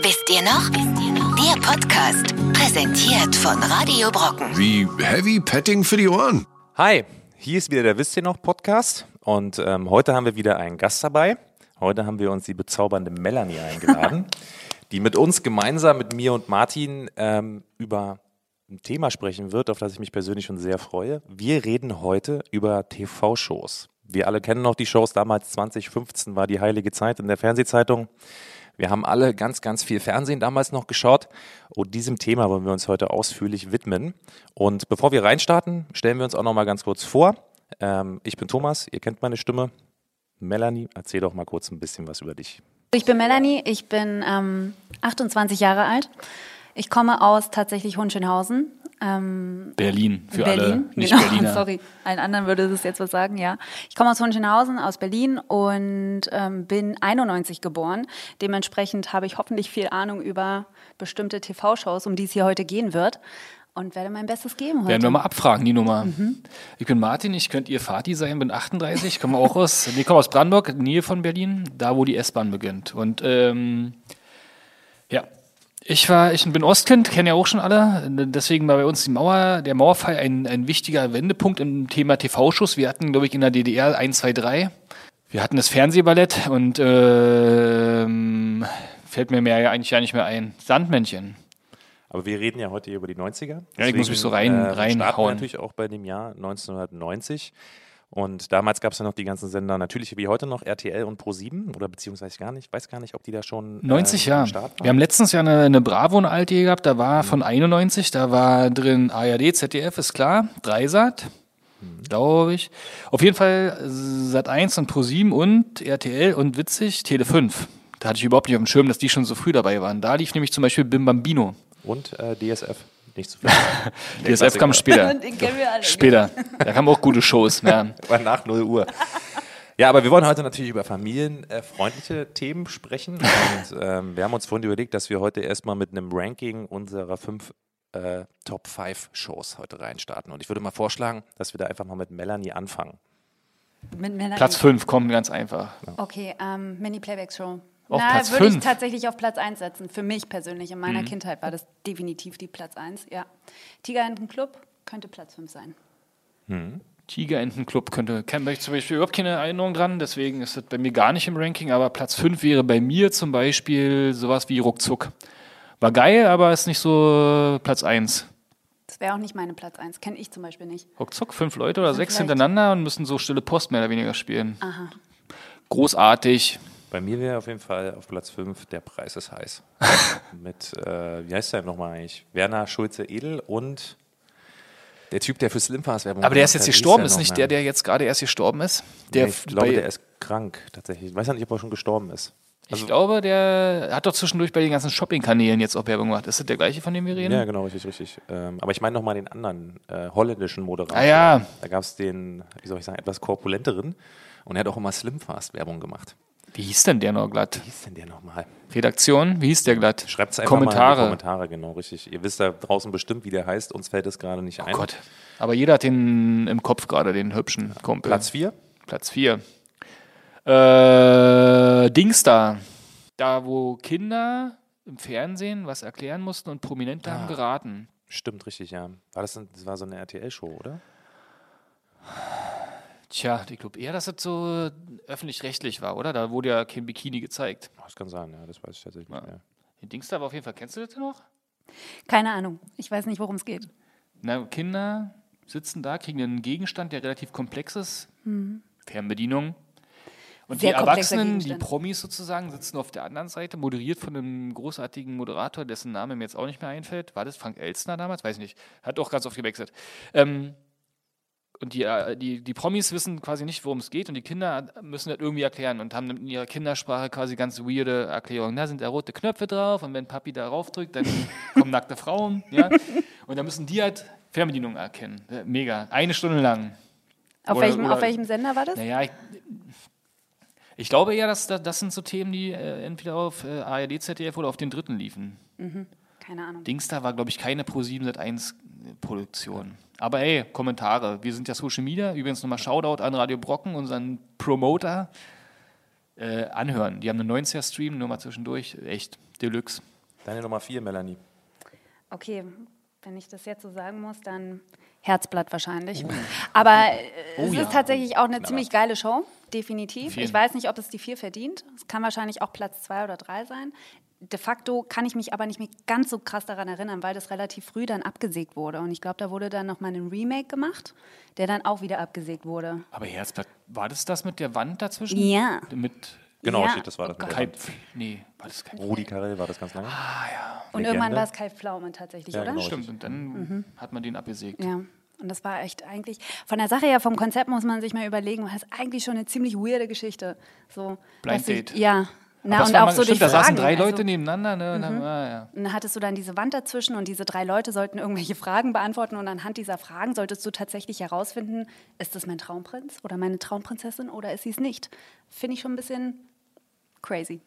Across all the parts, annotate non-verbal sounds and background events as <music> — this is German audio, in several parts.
Wisst ihr noch? Wisst ihr noch? Der Podcast, präsentiert von Radio Brocken. Wie Heavy Petting für die Ohren. Hi, hier ist wieder der Wisst ihr noch Podcast und ähm, heute haben wir wieder einen Gast dabei. Heute haben wir uns die bezaubernde Melanie eingeladen, <laughs> die mit uns gemeinsam, mit mir und Martin, ähm, über ein Thema sprechen wird, auf das ich mich persönlich schon sehr freue. Wir reden heute über TV-Shows. Wir alle kennen noch die Shows. Damals 2015 war die heilige Zeit in der Fernsehzeitung. Wir haben alle ganz, ganz viel Fernsehen damals noch geschaut und diesem Thema wollen wir uns heute ausführlich widmen. Und bevor wir reinstarten, stellen wir uns auch noch mal ganz kurz vor. Ähm, ich bin Thomas, ihr kennt meine Stimme. Melanie, erzähl doch mal kurz ein bisschen was über dich. Ich bin Melanie, ich bin ähm, 28 Jahre alt. Ich komme aus tatsächlich Hohenschönhausen. Ähm, Berlin, für Berlin, alle nicht genau, Berliner. <laughs> Sorry, allen anderen würde das jetzt was sagen, ja. Ich komme aus Hohenschönhausen, aus Berlin und ähm, bin 91 geboren. Dementsprechend habe ich hoffentlich viel Ahnung über bestimmte TV-Shows, um die es hier heute gehen wird. Und werde mein Bestes geben heute. Werden wir mal abfragen, die Nummer. Mhm. Ich bin Martin, ich könnte ihr Vati sein, bin 38, komme auch aus, <laughs> nee, komme aus Brandenburg, Nähe von Berlin, da wo die S-Bahn beginnt. Und ähm, ja, ich war, ich bin Ostkind, kenne ja auch schon alle. Deswegen war bei uns die Mauer, der Mauerfall ein, ein wichtiger Wendepunkt im Thema TV-Schuss. Wir hatten, glaube ich, in der DDR 1, 2, 3. Wir hatten das Fernsehballett und ähm, fällt mir mehr eigentlich ja nicht mehr ein. Sandmännchen. Aber wir reden ja heute über die 90er. Ja, ich muss mich so rein- äh, reinhauen. natürlich auch bei dem Jahr 1990. Und damals gab es ja noch die ganzen Sender, natürlich wie heute noch RTL und Pro7 oder beziehungsweise gar nicht, ich weiß gar nicht, ob die da schon äh, 90 am ja. Start waren. Wir haben letztens ja eine, eine Bravo eine alte gehabt, da war von 91, da war drin ARD, ZDF, ist klar, Dreisat, glaube ich. Auf jeden Fall Sat 1 und Pro7 und RTL und witzig, Tele 5. Da hatte ich überhaupt nicht auf dem Schirm, dass die schon so früh dabei waren. Da lief nämlich zum Beispiel Bim Bambino. Und äh, DSF. Nicht so viel. DSF kam später. Den kennen wir alle. Später. Da kamen auch gute Shows. Ja. <laughs> War nach 0 Uhr. Ja, aber wir wollen heute natürlich über familienfreundliche Themen sprechen. Und ähm, wir haben uns vorhin überlegt, dass wir heute erstmal mit einem Ranking unserer fünf äh, Top 5 Shows heute reinstarten. Und ich würde mal vorschlagen, dass wir da einfach mal mit Melanie anfangen. Mit Melanie. Platz 5 kommt ganz einfach. Okay, ähm, Mini-Playback-Show. Auf Na, Platz würde ich tatsächlich auf Platz 1 setzen. Für mich persönlich. In Mhm. meiner Kindheit war das definitiv die Platz 1. Ja. Tiger in den Club könnte Platz 5 sein. Tigerentenclub könnte, kann ich zum Beispiel überhaupt keine Erinnerung dran, deswegen ist das bei mir gar nicht im Ranking, aber Platz 5 wäre bei mir zum Beispiel sowas wie Ruckzuck. War geil, aber ist nicht so Platz 1. Das wäre auch nicht meine Platz 1. Kenne ich zum Beispiel nicht. Ruckzuck, fünf Leute oder sechs vielleicht. hintereinander und müssen so stille Post mehr oder weniger spielen. Aha. Großartig. Bei mir wäre auf jeden Fall auf Platz 5 Der Preis ist heiß. <laughs> Mit, äh, wie heißt der nochmal eigentlich? Werner Schulze-Edel und der Typ, der für Slimfast Werbung Aber der ist jetzt gestorben, ist noch nicht der, der jetzt gerade erst gestorben ist? Der Nee, ich glaube, der ist krank tatsächlich. Ich weiß ja nicht, ob er schon gestorben ist. ich glaube, der hat doch zwischendurch bei den ganzen Shopping-Kanälen jetzt auch Werbung gemacht. Ist das der gleiche, von dem wir reden? Ja, genau, richtig, richtig. Ähm, aber ich meine nochmal den anderen äh, holländischen Moderator. Ah, ja. Da gab es den, wie soll ich sagen, etwas korpulenteren. Und er hat auch immer Slimfast-Werbung gemacht. Wie hieß denn der noch glatt? Wie hieß denn der nochmal? Redaktion, wie hieß der glatt? Schreibt es einfach mal in Kommentare. die Kommentare, genau, richtig. Ihr wisst da draußen bestimmt, wie der heißt. Uns fällt es gerade nicht ein. Oh Gott. Aber jeder hat den im Kopf gerade, den hübschen Kumpel. Platz 4? Platz 4. Äh, Dingsda. Da, wo Kinder im Fernsehen was erklären mussten und Prominente haben geraten. Stimmt, richtig, ja. War das, das war so eine RTL-Show, oder? Tja, ich glaube eher, dass das so öffentlich-rechtlich war, oder? Da wurde ja kein Bikini gezeigt. Das kann sein, ja, das weiß ich tatsächlich Ja. nicht mehr. Die Dingsda war auf jeden Fall, kennst du das denn noch? Keine Ahnung. Ich weiß nicht, worum es geht. Na, Kinder sitzen da, kriegen einen Gegenstand, der relativ komplex ist. Fernbedienung. Und Sehr die Erwachsenen, die. Promis sozusagen, sitzen auf der anderen Seite, moderiert von einem großartigen Moderator, dessen Name mir jetzt auch nicht mehr einfällt. War das Frank Elstner damals? Weiß ich nicht. Hat auch ganz oft gewechselt. Ähm, und die, äh, die, die Promis wissen quasi nicht, worum es geht und die Kinder müssen das irgendwie erklären und haben in ihrer Kindersprache quasi ganz weirde Erklärungen. Da sind da rote Knöpfe drauf und wenn Papi da rauf drückt, dann <laughs> kommen nackte Frauen. Ja? Und dann müssen die halt Fernbedienung erkennen. Mega. Eine Stunde lang. Auf, Oder- welchem, oder- auf welchem Sender war das? Naja, ich, ich glaube eher, dass das, sind so Themen, die äh, entweder auf äh, ARD, ZDF oder auf den dritten liefen. Keine Ahnung. Dingsda war, glaube ich, keine Pro7 Sat1 Produktion. Aber ey, Kommentare. Wir sind ja Social Media. Übrigens nochmal Shoutout an Radio Brocken, unseren Promoter. Äh, anhören. Die haben einen 90er-Stream, nur mal zwischendurch. Echt, Deluxe. Deine Nummer vier, Melanie. Okay, wenn ich das jetzt so sagen muss, dann Herzblatt wahrscheinlich. Aber äh, es Oh ja. ist tatsächlich auch eine ziemlich geile Show, definitiv. Vielen. Ich weiß nicht, ob es die vier verdient. Es kann wahrscheinlich auch Platz zwei oder drei sein. De facto kann ich mich aber nicht mehr ganz so krass daran erinnern, weil das relativ früh dann abgesägt wurde. Und ich glaube, da wurde dann nochmal ein Remake gemacht, der dann auch wieder abgesägt wurde. Aber Herzblatt, war das das mit der Wand dazwischen? Ja. Mit Genau, Ja. steht, das war das. Oh mit der Kai, nee, war das kein Rudi Carell war das ganz lange. Und Legende. irgendwann war es Kai Pflaume tatsächlich, Ja, oder? genau. Stimmt, und dann Mhm. hat man den abgesägt. Ja, und das war echt eigentlich, von der Sache her, vom Konzept muss man sich mal überlegen, weil das ist eigentlich schon eine ziemlich weirde Geschichte. So, Blind dass ich- Date. Ja. Na, und auch mal- so stimmt, durch da saßen Fragen. drei Leute also, nebeneinander. Ne? und haben- ah, ja. und dann hattest du dann diese Wand dazwischen und diese drei Leute sollten irgendwelche <laughs> Fragen beantworten und anhand dieser Fragen solltest du tatsächlich herausfinden, ist das mein Traumprinz oder meine Traumprinzessin oder ist sie es nicht? Finde ich schon ein bisschen crazy.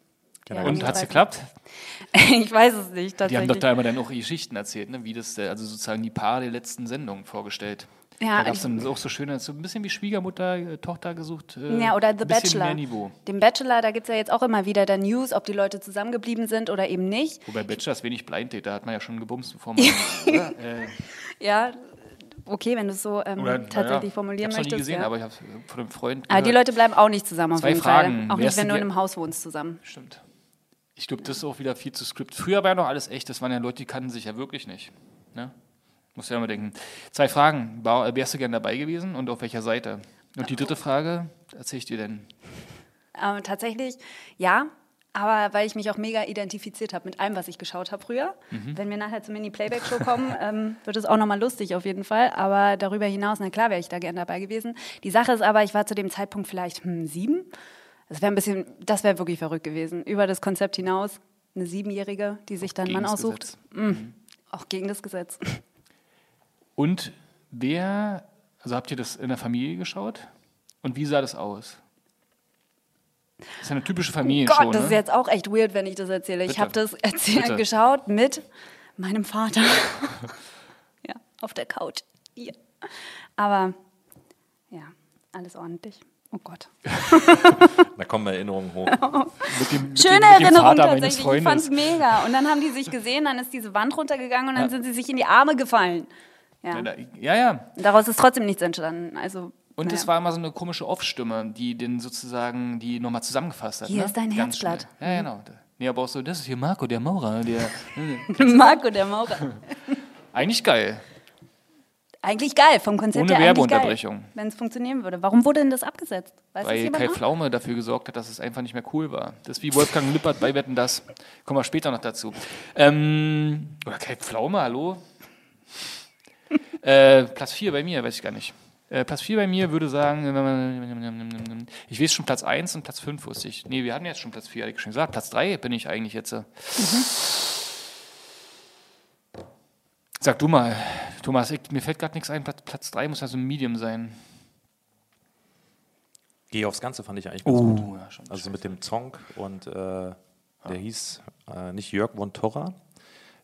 Genau. Und hat es geklappt? <laughs> ich weiß es nicht. Die haben doch da immer dann auch Geschichten erzählt, ne? wie das, äh, also sozusagen die Paare der letzten Sendung vorgestellt. Ja, da gab es ich- dann auch so schöne, so ein bisschen wie Schwiegermutter, äh, Tochter gesucht. Äh, Ja, oder The Bachelor. Den Bachelor, da gibt es ja jetzt auch immer wieder dann News, ob die Leute zusammengeblieben sind oder eben nicht. Wobei Bachelor ist wenig Blind Date, da hat man ja schon gebumst, bevor <laughs> man. oder? Äh, Ja, okay, wenn du es so ähm, oder, tatsächlich naja, formulieren ich hab's noch nie möchtest. gesehen, ja. aber ich habe von einem Freund. aber die gehört. Leute bleiben auch nicht zusammen auf Zwei jeden Fragen. Fall. Auch Wärst nicht, wenn du in einem Haus wohnst zusammen. Stimmt. Ich glaube, das ist auch wieder viel zu Skript. Früher war ja noch alles echt, das waren ja Leute, die kannten sich ja wirklich nicht. Ne? Muss ja mal denken. Zwei Fragen. War, wärst du gern dabei gewesen und auf welcher Seite? Und die dritte Frage, erzähl ich dir denn? Ähm, tatsächlich, ja. Aber weil ich mich auch mega identifiziert habe mit allem, was ich geschaut habe früher. Mhm. Wenn wir nachher zur Mini-Playback-Show kommen, <laughs> ähm, wird es auch nochmal lustig auf jeden Fall. Aber darüber hinaus, na klar, wäre ich da gern dabei gewesen. Die Sache ist aber, ich war zu dem Zeitpunkt vielleicht hm, sieben. Das wäre ein bisschen, das wäre wirklich verrückt gewesen. Über das Konzept hinaus, eine Siebenjährige, die sich dann einen Mann aussucht. Gesetz. Auch gegen das Gesetz. Und wer, also habt ihr das in der Familie geschaut? Und wie sah das aus? Das ist ja eine typische Familienshow, Gott, das ist ne? jetzt auch echt weird, wenn ich das erzähle. Ich Bitte. habe das erzählt, geschaut mit meinem Vater. <laughs> ja, auf der Couch. Hier. Aber ja, alles ordentlich. Oh Gott. <laughs> Da kommen Erinnerungen hoch. <laughs> Mit dem, mit Schöne dem, mit dem Erinnerung Vater meines tatsächlich. Ich fand's Freundes. mega. Und dann haben die sich gesehen, dann ist diese Wand runtergegangen und dann Ja. sind sie sich in die Arme gefallen. Ja. Ja, ja. Daraus ist trotzdem nichts entstanden. Also, Und es war immer so eine komische Off-Stimme, die den sozusagen, die nochmal zusammengefasst hat. Hier ne? ist dein Ganz Herzblatt. schnell. Ja, genau. Nee, aber auch so, das ist hier Marco, der Maurer. Der, <laughs> Marco der Maurer. <laughs> eigentlich geil. Eigentlich geil, vom Konzept Ohne her Werbeunterbrechung. Wenn es funktionieren würde. Warum wurde denn das abgesetzt? Weiß Weil Kai? Pflaume dafür gesorgt hat, dass es einfach nicht mehr cool war. Das ist wie Wolfgang Lippert bei Wetten, das. Kommen wir später noch dazu. Ähm, oder Kai Pflaume, hallo? Äh, Platz 4 bei mir, weiß ich gar nicht. Äh, Platz 4 bei mir würde sagen, ich weiß schon Platz 1 und Platz 5 wusste ich. Nee, wir hatten jetzt schon Platz 4, hatte ich schon gesagt. Platz 3 bin ich eigentlich jetzt. äh. Sag du mal, Thomas, ich, mir fällt gerade nichts ein. Platz, Platz 3 muss ja so ein Medium sein. Geh aufs Ganze fand ich eigentlich ganz gut. Oh, ja, schon. Also mit dem Song und äh, der hieß äh, nicht Jörg von Torra.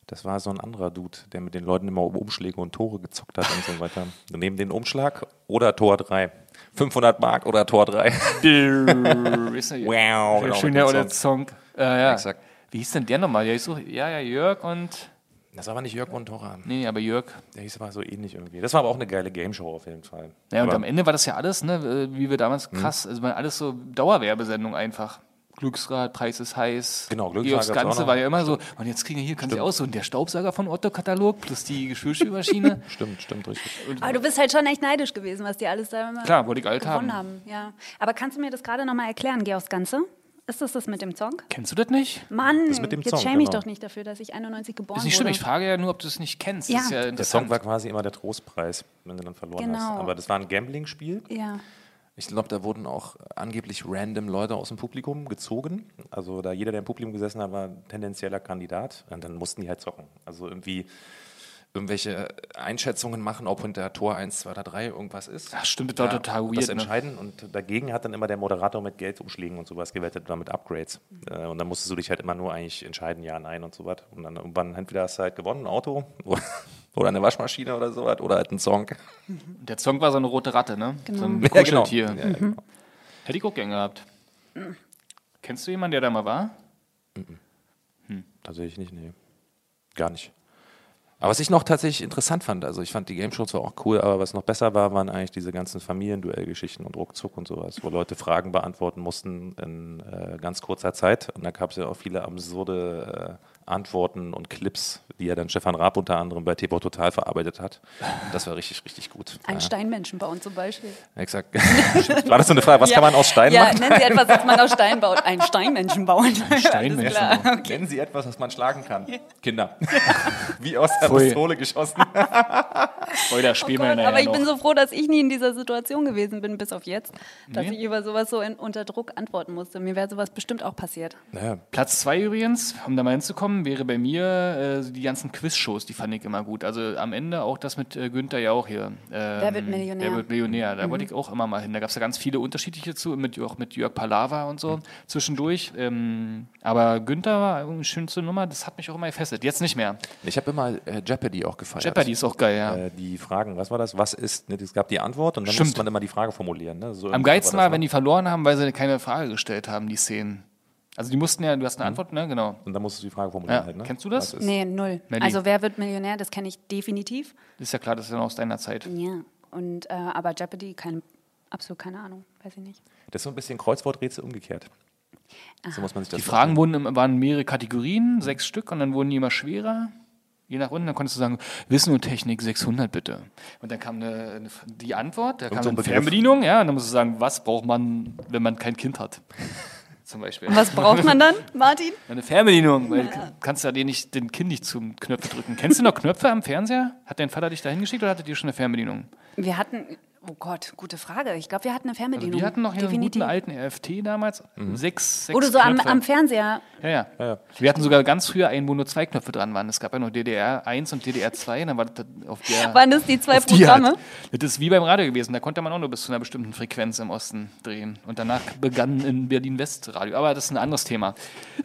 Das war so ein anderer Dude, der mit den Leuten immer um Umschläge und Tore gezockt hat und so weiter. Neben den Umschlag oder Tor 3. 500 Mark oder Tor 3. Ist ja- wow. genau, Schön, mit ja, dem oder Song. Äh, ja. Exakt. Wie hieß denn der nochmal? Der hieß so, ja, ja, Jörg und. Das war aber nicht Jörg von Torra. Nee, aber Jörg. Der hieß aber so ähnlich irgendwie. Das war aber auch eine geile Gameshow auf jeden Fall. Ja, und aber am Ende war das ja alles, ne, wie wir damals krass, also alles so Dauerwerbesendung einfach. Glücksrad, Preis ist heiß. Genau, Glücksrad. Das Ganze war ja immer so, und jetzt kriegen wir hier, kannst du aussuchen, der Staubsauger von Otto-Katalog plus die Geschirrspülmaschine. <laughs> Stimmt, stimmt, richtig. Aber du bist halt schon echt neidisch gewesen, was die alles da immer Klar, wollte ich alt gewonnen haben. haben. Ja. Aber kannst du mir das gerade nochmal erklären, geh aufs Ganze? Ist das das mit dem Song? Kennst du das nicht? Mann, Das mit dem jetzt Song, schäme ich genau. doch nicht dafür, dass ich 91 geboren Ist nicht schlimm, wurde. ich frage ja nur, ob du es nicht kennst. Ja. Das ist ja Der. Song war quasi immer der Trostpreis, wenn du dann verloren Genau. hast. Aber das war ein Gambling-Spiel. ja. Ich glaube, da wurden auch angeblich random Leute aus dem Publikum gezogen. Also da jeder, der im Publikum gesessen hat, war ein tendenzieller Kandidat. Und dann mussten die halt zocken. Also irgendwie irgendwelche Einschätzungen machen, ob hinter Tor 1, 2 oder 3 irgendwas ist. Ach, stimmt, das war total und Das weird, ne? entscheiden. Und dagegen hat dann immer der Moderator mit Geldumschlägen und sowas gewettet oder mit Upgrades. Äh, Und dann musstest du dich halt immer nur eigentlich entscheiden, ja, nein und so was. Und dann irgendwann entweder hast du halt gewonnen, ein Auto <laughs> oder- eine Waschmaschine oder sowas oder halt ein Song. <laughs> Der Song war so eine rote Ratte, ne? So ein Ja, genau. Kuscheltier. Ja, genau. Hätte ich auch gern gehabt. Kennst du jemanden, der da mal war? Tatsächlich nicht, nee. Gar nicht. Aber was ich noch tatsächlich interessant fand, also ich fand die Game Show zwar auch cool, aber was noch besser war, waren eigentlich diese ganzen Familienduellgeschichten und Ruckzuck und sowas, wo Leute Fragen beantworten mussten in äh, ganz kurzer Zeit. Und da gab es ja auch viele absurde äh, Antworten und Clips, die ja dann Stefan Raab unter anderem bei TV Total verarbeitet hat. Das war richtig, richtig gut. Ein ja. Steinmenschen bauen zum Beispiel. Exakt. <laughs> war das so eine Frage? Was Ja. kann man aus Stein ja, machen? nennen Sie etwas, was man aus Stein baut. Ein Steinmenschen bauen. <laughs> Steinmenschen Alles klar. Nennen Sie etwas, was man schlagen kann. Kinder. <laughs> Wie aus der Pfui. Pistole geschossen. Wir ja Oh Gott, aber ich noch. bin so froh, dass ich nie in dieser Situation gewesen bin, bis auf jetzt, dass Nee. ich über sowas so in, unter Druck antworten musste. Mir wäre sowas bestimmt auch passiert. Naja, Platz zwei übrigens, um da mal hinzukommen, wäre bei mir äh, die ganzen Quiz-Shows, die fand ich immer gut. Also am Ende auch das mit äh, Günther ja auch hier. Ähm, Wer wird Millionär? Wer wird Millionär? Da wollte ich auch immer mal hin. Da gab es ja ganz viele unterschiedliche zu, mit, auch mit Jörg Palava und so zwischendurch. Ähm, aber Günther war eine schönste Nummer, das hat mich auch immer gefesselt. Jetzt nicht mehr. ich habe immer äh, Jeopardy auch gefeiert. Jeopardy ist auch geil, ja. Äh, die Fragen, was war das? Was ist? Ne, es gab die Antwort und dann Stimmt. musste man immer die Frage formulieren. Ne? So Am geilsten war war, das, wenn ne? die verloren haben, weil sie keine Frage gestellt haben, die Szenen. Also die mussten ja, du hast eine Antwort, ne? Genau. Und dann musstest du die Frage formulieren. Ja. Halt, ne? Kennst du das? Nee, null. Melli. Also wer wird Millionär, das kenne ich definitiv. Ist ja klar, das ist ja noch aus deiner Zeit. Ja. Und, äh, aber Jeopardy, keine, absolut keine Ahnung, weiß ich nicht. Das ist so ein bisschen Kreuzworträtsel umgekehrt. So muss man sich das Die Fragen wurden, waren mehrere Kategorien, sechs Stück, und dann wurden die immer schwerer. Je nach unten, dann konntest du sagen, Wissen und Technik 600 bitte. Und dann kam eine, eine, die Antwort, da kam so ein eine Begriff. Fernbedienung, ja, und dann musst du sagen, was braucht man, wenn man kein Kind hat? <laughs> Zum Beispiel. Und was braucht man dann, Martin? Eine Fernbedienung, weil du kannst ja den, nicht, den Kind nicht zum Knöpfe drücken. Kennst du noch Knöpfe am Fernseher? Hat dein Vater dich da hingeschickt oder hattet ihr schon eine Fernbedienung? Wir hatten, oh Gott, gute Frage. Ich glaube, wir hatten eine Fernbedienung. Wir hatten noch hier einen guten alten RFT damals. Sechs, sechs Oder so am, am Fernseher. Ja, ja, Wir hatten sogar ganz früher einen, wo nur zwei Knöpfe dran waren. Es gab ja noch DDR 1 und DDR 2. Dann war das auf der. <laughs> Waren das die zwei auf die Programme? Art. Das ist wie beim Radio gewesen. Da konnte man auch nur bis zu einer bestimmten Frequenz im Osten drehen. Und danach begann in Berlin-West Radio. Aber das ist ein anderes Thema.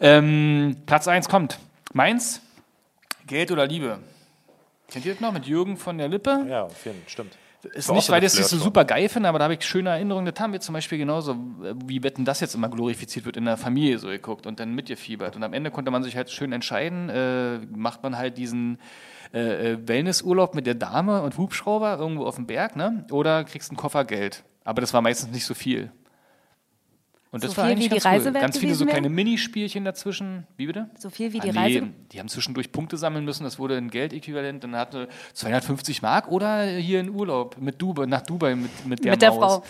Ähm, Platz 1 kommt. Mainz, Geld oder Liebe? Kennt ihr das noch mit Jürgen von der Lippe? Ja, auf jeden Fall, stimmt. Ist nicht, weil ich das nicht so super geil finde, aber da habe ich schöne Erinnerungen. Das haben wir zum Beispiel genauso, wie Wetten das jetzt immer glorifiziert wird, in der Familie so geguckt und dann mitgefiebert. Und am Ende konnte man sich halt schön entscheiden, äh, macht man halt diesen äh, äh, Wellnessurlaub mit der Dame und Hubschrauber irgendwo auf dem Berg, ne? Oder kriegst einen Koffer Geld. Aber das war meistens nicht so viel. Und das So war viel, eigentlich wie die ganz cool. Ganz viele so kleine Minispielchen dazwischen. Wie bitte? So viel wie Ah, die nee, Reise. Die haben zwischendurch Punkte sammeln müssen, das wurde ein Geldäquivalent, dann hatte 250 Mark oder hier in Urlaub mit Dubai, nach Dubai mit, mit der Mit der Maus. Frau.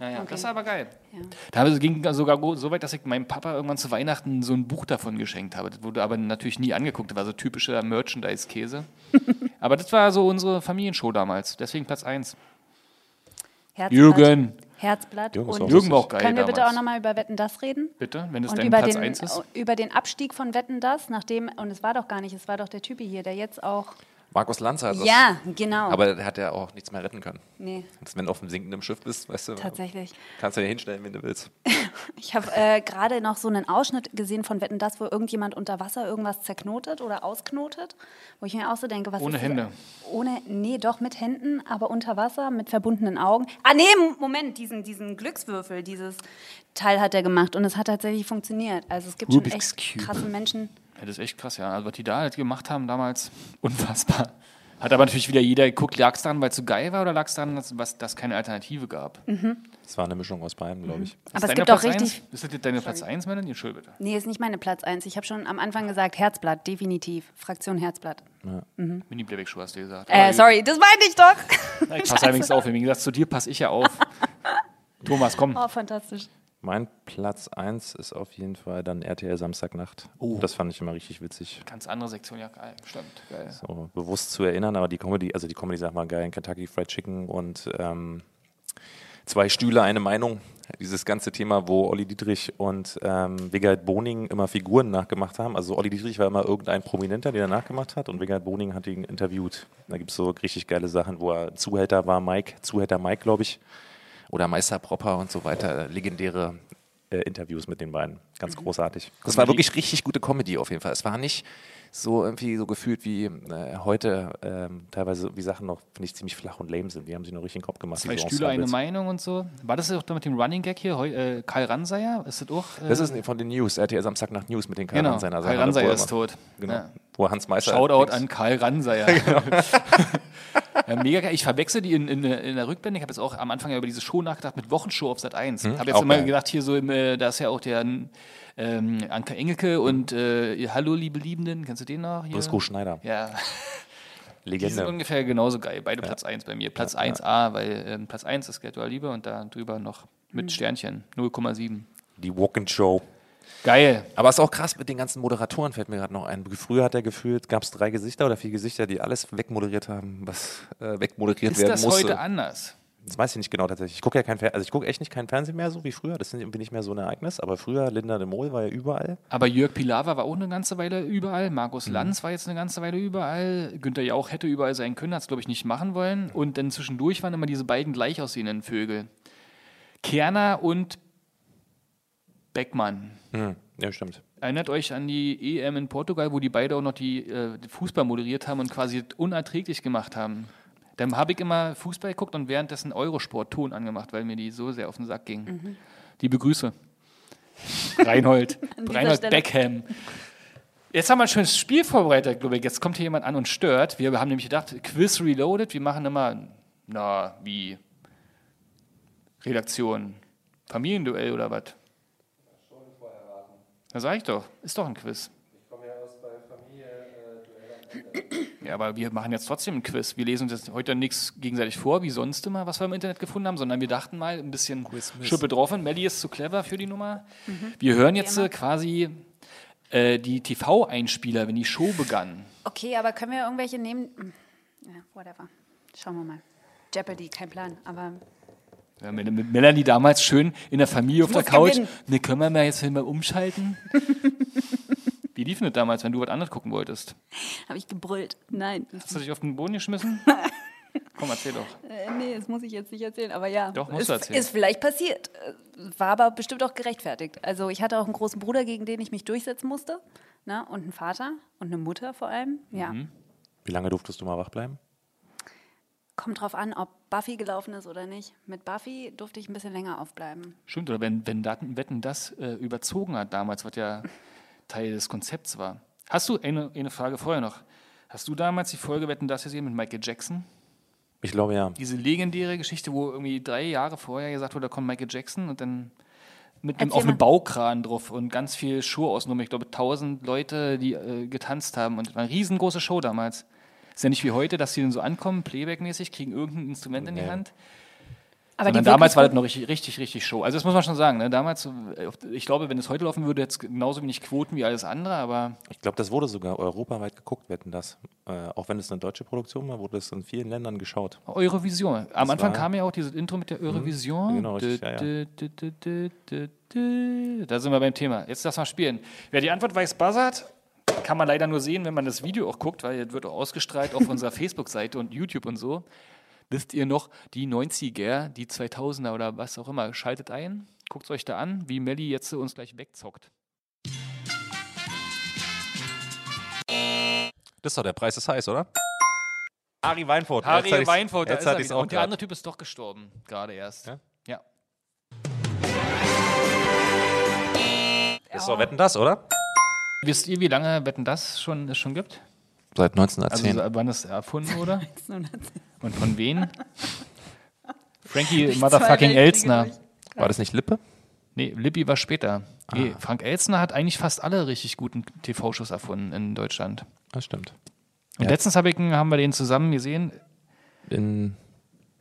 Ja, ja, Das war aber geil. Ja. Da ging es sogar so weit, dass ich meinem Papa irgendwann zu Weihnachten so ein Buch davon geschenkt habe. Das wurde aber natürlich nie angeguckt, das war so typischer Merchandise-Käse. <laughs> aber das war so unsere Familienshow damals, deswegen Platz 1. Herzblatt. Jürgen, Herzblatt. Jürgen und Jürgen war auch geil können wir bitte auch damals. nochmal über Wetten das reden? Bitte, wenn es dein über Platz den, 1 ist. über den Abstieg von Wetten das, nachdem, und es war doch gar nicht, es war doch der Typi hier, der jetzt auch. Markus Lanz hat das. Ja, genau. Aber der hat ja auch nichts mehr retten können. nee, Und wenn du auf einem sinkenden Schiff bist, weißt du, tatsächlich. kannst du ja hinstellen, wenn du willst. <laughs> Ich habe äh, gerade noch so einen Ausschnitt gesehen von Wetten das, wo irgendjemand unter Wasser irgendwas zerknotet oder ausknotet, wo ich mir auch so denke, was Ohne ist Hände. Ohne, nee, doch mit Händen, aber unter Wasser mit verbundenen Augen. Ah nee, Moment, diesen, diesen Glückswürfel, dieses Teil hat er gemacht und es hat tatsächlich funktioniert. Also es gibt Rubik's schon echt Cube. krasse Menschen. Ja, das ist echt krass, ja. Also, was die da halt gemacht haben damals, <laughs> unfassbar. Hat aber natürlich wieder jeder geguckt, lag es daran, weil es so geil war oder lag es daran, dass was das keine Alternative gab? Es war eine Mischung aus beiden, glaube ich. Mhm. Aber es gibt auch Platz richtig. Eins? Ist das jetzt deine Platz 1, Melanie? Entschuldigung bitte. Nee, ist nicht meine Platz 1. Ich habe schon am Anfang gesagt, Herzblatt, definitiv. Fraktion Herzblatt. Mini Playback-Show hast du gesagt. Äh, sorry, das meinte ich doch. Ich passe allerdings auf. Wie gesagt, zu dir passe ich ja auf. <laughs> Thomas, komm. Oh, fantastisch. Mein Platz 1 ist auf jeden Fall dann RTL Samstagnacht. Das fand ich immer richtig witzig. Ganz andere Sektion, ja, geil. Stimmt, geil. So bewusst zu erinnern, aber die Comedy, also die Comedy sagt mal geil, Kentucky Fried Chicken und ähm, zwei Stühle, eine Meinung. Dieses ganze Thema, wo Olli Dietrich und ähm, Wigald Boning immer Figuren nachgemacht haben. Also Olli Dietrich war immer irgendein Prominenter, der nachgemacht hat und Wigald Boning hat ihn interviewt. Da gibt es so richtig geile Sachen, wo er Zuhälter war, Mike, Zuhälter Mike, glaube ich. Oder Meister Propper und so weiter. Legendäre äh, Interviews mit den beiden. Ganz Mhm. großartig. Das war wirklich richtig gute Comedy auf jeden Fall. Es war nicht so irgendwie so gefühlt wie äh, heute ähm, teilweise wie Sachen noch, finde ich, ziemlich flach und lame sind. Die haben sich noch richtig in den Kopf gemacht. Zwei Stühle, eine. Meinung und so. War das auch da mit dem Running Gag hier? Äh, Karl Ranseier? Ist das auch? Äh, Das ist von den News, RTL Samstag nach News mit den Karl genau. Ranseier. Also Karl Ranseier ist tot. Genau. Ja. Wo Hans Meister. Shoutout an Karl Ranseier. ja, <laughs> <laughs> <laughs> mega geil. Ich verwechsel die in, in, in der Rückblende. Ich habe jetzt auch am Anfang ja über diese Show nachgedacht mit Wochenshow auf Sat 1. Hm, habe jetzt immer geil. gedacht, hier so, im, äh, da ist ja auch der ähm, Anke Engelke und äh, Hallo, liebe Liebenden. Kennst du den noch? Hier? Briscoe Schneider. Ja, <laughs> die sind Legende. ungefähr genauso geil. Beide Platz 1 bei mir. Platz 1a, weil ähm, Platz 1 ist Geld oder Liebe und da drüber noch mit Sternchen 0,7. Die Walk-in-Show. Geil. Aber es ist auch krass mit den ganzen Moderatoren, fällt mir gerade noch ein. Früher hat er gefühlt, gab es drei Gesichter oder vier Gesichter, die alles wegmoderiert haben, was äh, wegmoderiert Ist werden das musste. heute anders? Das weiß ich nicht genau tatsächlich. Ich gucke ja kein Fer also ich gucke echt nicht kein Fernsehen mehr so wie früher. Das ist nicht mehr so ein Ereignis. Aber früher, Linda de Mol war ja überall. Aber Jörg Pilawa war auch eine ganze Weile überall. Markus Mhm. Lanz war jetzt eine ganze Weile überall. Günther Jauch hätte überall sein können, hat es, glaube ich, nicht machen wollen. Und dann zwischendurch waren immer diese beiden gleich aussehenden Vögel. Kerner und Beckmann. Hm. Ja, stimmt. Erinnert euch an die EM in Portugal, wo die beide auch noch die äh, den Fußball moderiert haben und quasi unerträglich gemacht haben. Dann habe ich immer Fußball geguckt und währenddessen Eurosport-Ton angemacht, weil mir die so sehr auf den Sack ging. Die Begrüße. <laughs> Reinhold. Reinhold Stelle. Beckham. Jetzt haben wir ein schönes Spiel vorbereitet, glaube ich. Jetzt kommt hier jemand an und stört. Wir haben nämlich gedacht, Quiz Reloaded, wir machen immer, na, wie Redaktion, Familienduell oder was? Da sag ich doch, ist doch ein Quiz. Ja, aber wir machen jetzt trotzdem ein Quiz. Wir lesen uns jetzt heute nichts gegenseitig vor, wie sonst immer, was wir im Internet gefunden haben, sondern wir dachten mal ein bisschen Schippe drauf. Und Melli ist zu clever für die Nummer. Wir hören jetzt äh, quasi äh, die TV-Einspieler, wenn die Show begann. Okay, aber können wir irgendwelche nehmen? Hm, Ja, whatever. Schauen wir mal. Jeopardy, kein Plan, aber Ja, mit, mit Melanie damals schön in der Familie auf der Couch. gewinnen. Ne, können wir mal jetzt hier mal umschalten? <laughs> Wie lief denn das damals, wenn du was anderes gucken wolltest? habe ich gebrüllt. Nein, Hast du dich auf den Boden geschmissen? <laughs> Komm, erzähl doch. äh, nee, das muss ich jetzt nicht erzählen, aber ja. Doch, musst ist, du erzählen. Ist vielleicht passiert. Äh, War aber bestimmt auch gerechtfertigt. Also ich hatte auch einen großen Bruder, gegen den ich mich durchsetzen musste. Ne? Und einen Vater und eine Mutter vor allem. Ja. Mhm. Wie lange durftest du mal wach bleiben? Kommt drauf an, ob Buffy gelaufen ist oder nicht. Mit Buffy durfte ich ein bisschen länger aufbleiben. Stimmt, oder wenn, wenn Daten, Wetten das äh, überzogen hat damals, was ja <laughs> Teil des Konzepts war. Hast du, eine, eine Frage vorher noch, hast du damals die Folge Wetten das gesehen mit Michael Jackson? Ich glaube ja. Diese legendäre Geschichte, wo irgendwie drei Jahre vorher gesagt wurde, da kommt Michael Jackson und dann mit einem, Erzähl auf einem mal. Baukran drauf und ganz viel Show ausgenommen. Ich glaube, tausend Leute, die äh, getanzt haben und es war eine riesengroße Show damals. Ist ja nicht wie heute, dass die dann so ankommen, Playback-mäßig, kriegen irgendein Instrument in die Nee. Hand. Aber damals war das noch richtig, richtig, richtig Show. Also das muss man schon sagen. Ne? Damals, äh, ich glaube, wenn es heute laufen würde, es genauso wenig Quoten wie alles andere, aber Ich glaube, das wurde sogar europaweit geguckt, wetten das. Äh, auch wenn es eine deutsche Produktion war, wurde es in vielen Ländern geschaut. Eurovision. Am Anfang war- kam ja auch dieses Intro mit der Eurovision. genau, richtig, ja, ja. Da sind wir beim Thema. Jetzt lass mal spielen. Wer die Antwort weiß, buzzert. Kann man leider nur sehen, wenn man das Video auch guckt, weil es wird auch ausgestrahlt auf unserer <laughs> Facebook-Seite und YouTube und so. Wisst ihr noch, die 90er, die 2000er oder was auch immer, schaltet ein, guckt euch da an, wie Melli jetzt uns gleich wegzockt. Das ist doch der Preis ist heiß, oder? Harry Weinfurt. Harry Jetzt Weinfurt, da Jetzt ist er auch Und der grad. andere Typ ist doch gestorben, gerade erst. Ja? ja. Ist doch Wetten das, oder? Wisst ihr, wie lange Wetten das schon, es schon gibt? Seit Also 1910. so- wann es erfunden wurde? so eine- Und von wem? <laughs> Frankie Durch Motherfucking Elsner. war das nicht Lippe? Nee, Lippi war später. Nee, Frank Elsner hat eigentlich fast alle richtig guten TV-Shows erfunden in Deutschland. Das stimmt. Und Ja. letztens hab ich, haben wir den zusammen gesehen In,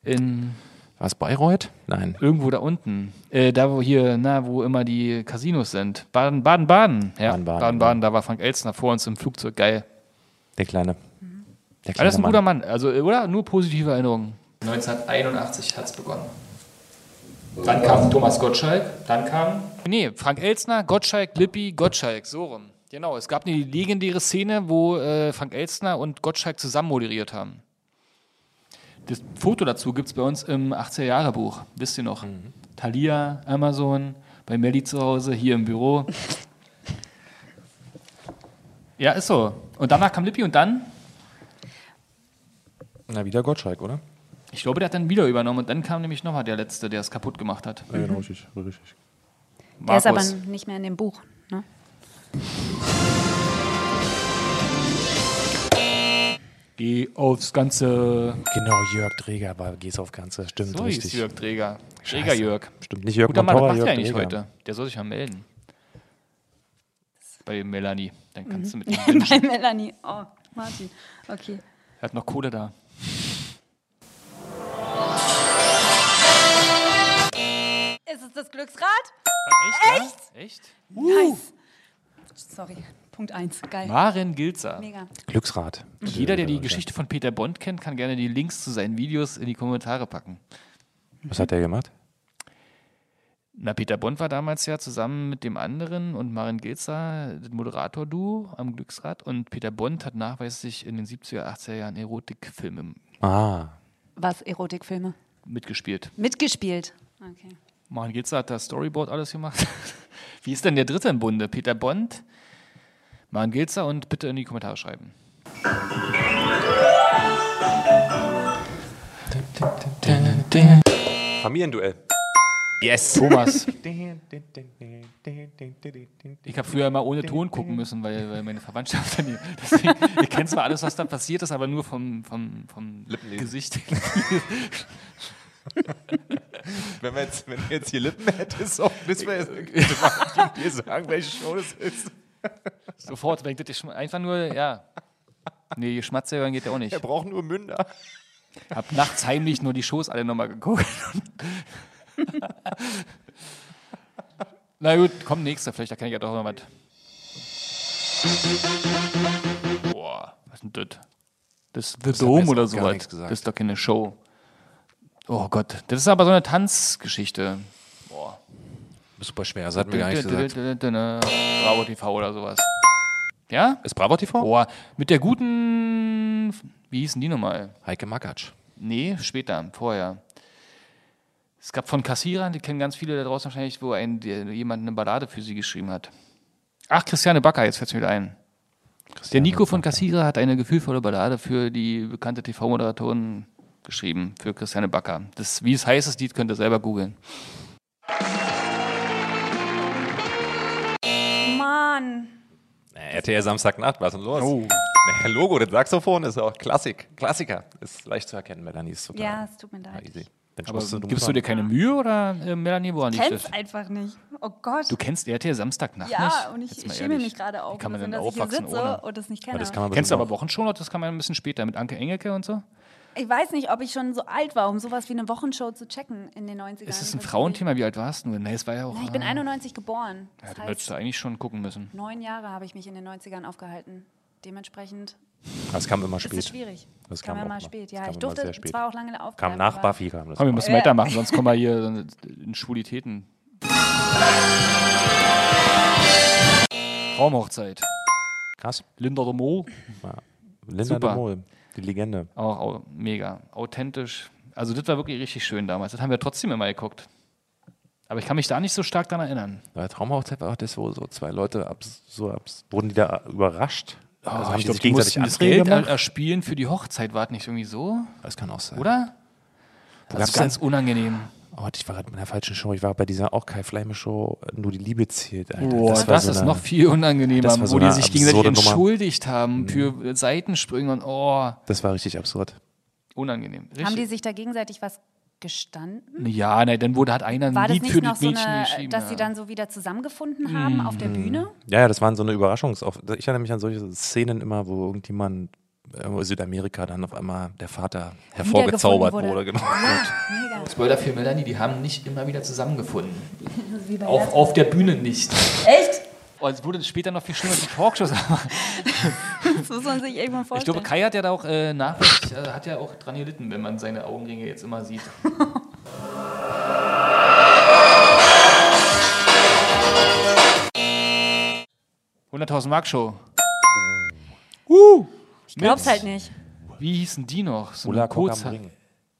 in war es Bayreuth? Nein. irgendwo da unten. Äh, da, wo hier, na, wo immer die Casinos sind. Baden, Baden, Baden. Ja, Baden-Baden, Baden, Baden, da war Frank Elsner vor uns im Flugzeug. Geil. Der Kleine. Der Alles ein kleine guter Mann. Also, äh, oder? Nur positive Erinnerungen. 1981 hat es begonnen. Dann kam Thomas Gottschalk, dann kam. Nee, Frank Elstner, Gottschalk, Lippi, Gottschalk, so rum. Genau, es gab eine legendäre Szene, wo äh, Frank Elstner und Gottschalk zusammen moderiert haben. Das Foto dazu gibt es bei uns im 80er-Jahre-Buch, wisst ihr noch? Thalia, Amazon, bei Melli zu Hause, hier im Büro. Ja, ist so. Und danach kam Lippi und dann, Na, wieder Gottschalk, oder? ich glaube, der hat dann wieder übernommen und dann kam nämlich nochmal der Letzte, der es kaputt gemacht hat. Ja, genau, richtig, richtig. Der ist aber nicht mehr in dem Buch. Geh aufs Ganze. Genau, Jörg Träger war Geh's auf Ganze. Stimmt, So hieß richtig. Jörg Träger. Träger. Jörg. Stimmt, nicht Jörg Guter Mann, was macht Jörg der eigentlich Träger. heute? Der soll sich mal melden. Bei Melanie. Dann kannst du mit ihm <laughs> Bei. Melanie. Oh, Martin. Okay. Er hat noch Kohle da. Ist es das Glücksrad? Echt? Ja? Echt? Nice. Sorry. Punkt 1. Geil. Maren Gilzer. Mega. Glücksrad. Jeder, der die Geschichte von Peter Bond kennt, kann gerne die Links zu seinen Videos in die Kommentare packen. Was hat der gemacht? Na, Peter Bond war damals ja zusammen mit dem anderen und Maren Gilzer, das Moderator-Duo am Glücksrad. Und Peter Bond hat nachweislich in den 70er, 80er Jahren Erotikfilme Ah, Was? Erotikfilme? mitgespielt. Mitgespielt. Okay. Maren Gilzer hat das Storyboard alles gemacht. <laughs> Wie ist denn der dritte im Bunde? Peter Bond, Maren Gilzer und bitte in die Kommentare schreiben. Familienduell. Yes. Thomas. Ich habe früher immer ohne Ton gucken müssen, weil, weil meine Verwandtschaft dann. Deswegen, ihr kennt zwar alles, was da passiert ist, aber nur vom, vom, vom Gesicht. <laughs> <laughs> Wenn, wir jetzt, wenn du jetzt hier Lippen hättest, auch müssen wir jetzt <laughs> dir sagen, welche Show das ist. Sofort, wenn ich das einfach nur, ja. Nee, Geschmatze hören geht ja auch nicht. Wir brauchen nur Münder. Hab nachts heimlich nur die Shows alle nochmal geguckt. Na gut, komm, nächster, vielleicht erkenne ich ja doch noch was. Boah, was ist denn das? Das ist The mir Dome oder sowas. Das ist doch keine Show. Oh Gott, das ist aber so eine Tanzgeschichte. Boah. Super schwer, das hat mir gar nicht gesagt. Bravo TV oder sowas. Ja? Ist Bravo TV? Boah, mit der guten, wie hießen die nochmal? Heike Makatsch. Nee, später, vorher. Es gab von Kassierern, die kennen ganz viele da draußen wahrscheinlich, wo ein, jemand eine Ballade für sie geschrieben hat. Ach, Christiane Backer, jetzt fällt es mir wieder ein. Der Nico von Kassierer hat eine gefühlvolle Ballade für die bekannte TV-Moderatorin geschrieben, für Christiane Backer. Das, wie es heißt, das Lied könnt ihr selber googeln. Mann. RTL Samstagnacht, was ist denn los? Oh. Naja, Logo, das Saxophon ist auch Klassik. Klassiker. Ist leicht zu erkennen, Melanie. Ist total Ja, es tut mir leid. ich Aber wusste, gibst du dir keine Mühe oder, äh, Melanie, woran liegt das? einfach nicht. Oh Gott. Du kennst RTL Samstagnacht nicht? ja, und ich mal schäme mich gerade auch, Wie kann man denn dass ich hier aufwachsen sitze ohne? und das nicht kenne. Aber das kann man Kennst du aber Wochenshow, das kann man ein bisschen später mit Anke Engelke und so? Ich weiß nicht, ob ich schon so alt war, um sowas wie eine Wochenshow zu checken in den 90ern. Ist das ein Das Frauenthema? Wie alt warst du? Nee, es war ja auch. Ich bin äh, 91 geboren. Ja, Das du hättest du eigentlich schon gucken müssen. neun Jahre habe ich mich in den 90ern aufgehalten. Dementsprechend Das kam immer ist es spät. schwierig. Das kam kam immer mal. spät. Das Ja, ich durfte spät. zwar auch lange aufbleiben. Kam nach Buffy, kam das. Komm, wir müssen Äh. weitermachen, sonst kommen wir hier in Schwulitäten. Traumhochzeit. Krass. Linda de Mol. Ja. Linda Super. de Mol, die Legende. Auch, auch mega. Authentisch. Also, das war wirklich richtig schön damals. Das haben wir trotzdem immer geguckt. Aber ich kann mich da nicht so stark daran erinnern. Bei Traumhochzeit war auch das, wo so zwei Leute abs, so abs, wurden die da überrascht. Also haben Oh, ich die sich gegenseitig das Geld er gemacht? erspielen für die Hochzeit. War das nicht irgendwie so? Das kann auch sein. Oder? Das gab's ist ganz unangenehm. Oh, ich war gerade in der falschen Show. Ich war bei dieser auch Kai Fleime Show, nur die Liebe zählt. Alter. Boah, das, war so ist eine- noch viel unangenehmer, das so wo die sich gegenseitig absurde Nummer. Mhm. entschuldigt haben für Seitensprünge und oh, Das war richtig absurd. unangenehm. Richtig. Haben die sich da gegenseitig was gestanden? Ja, nein, dann wurde hat einer ein War das Lied nicht für die noch so eine, geschrieben. dass ja. sie dann so wieder zusammengefunden haben auf Mhm. der Bühne? Ja, ja, das waren so eine Überraschungs. Ich erinnere mich an solche Szenen immer, wo irgendjemand Südamerika dann auf einmal der Vater hervorgezaubert Wiedergefunden wurde. Genau. <laughs> Mega. Spoiler für Melanie, die haben nicht immer wieder zusammengefunden. <laughs> Auch auf der Bühne nicht. Echt? Oh, es wurde später noch viel schlimmer, die Talkshows. Das <laughs> muss man sich irgendwann Ich vorstellen. glaube, Kai hat ja da auch äh, nachweislich, äh, hat ja auch dran gelitten, wenn man seine Augenringe jetzt immer sieht. ...100.000 Mark Show. Ich glaub's halt nicht. Wie hießen die noch? So Ring.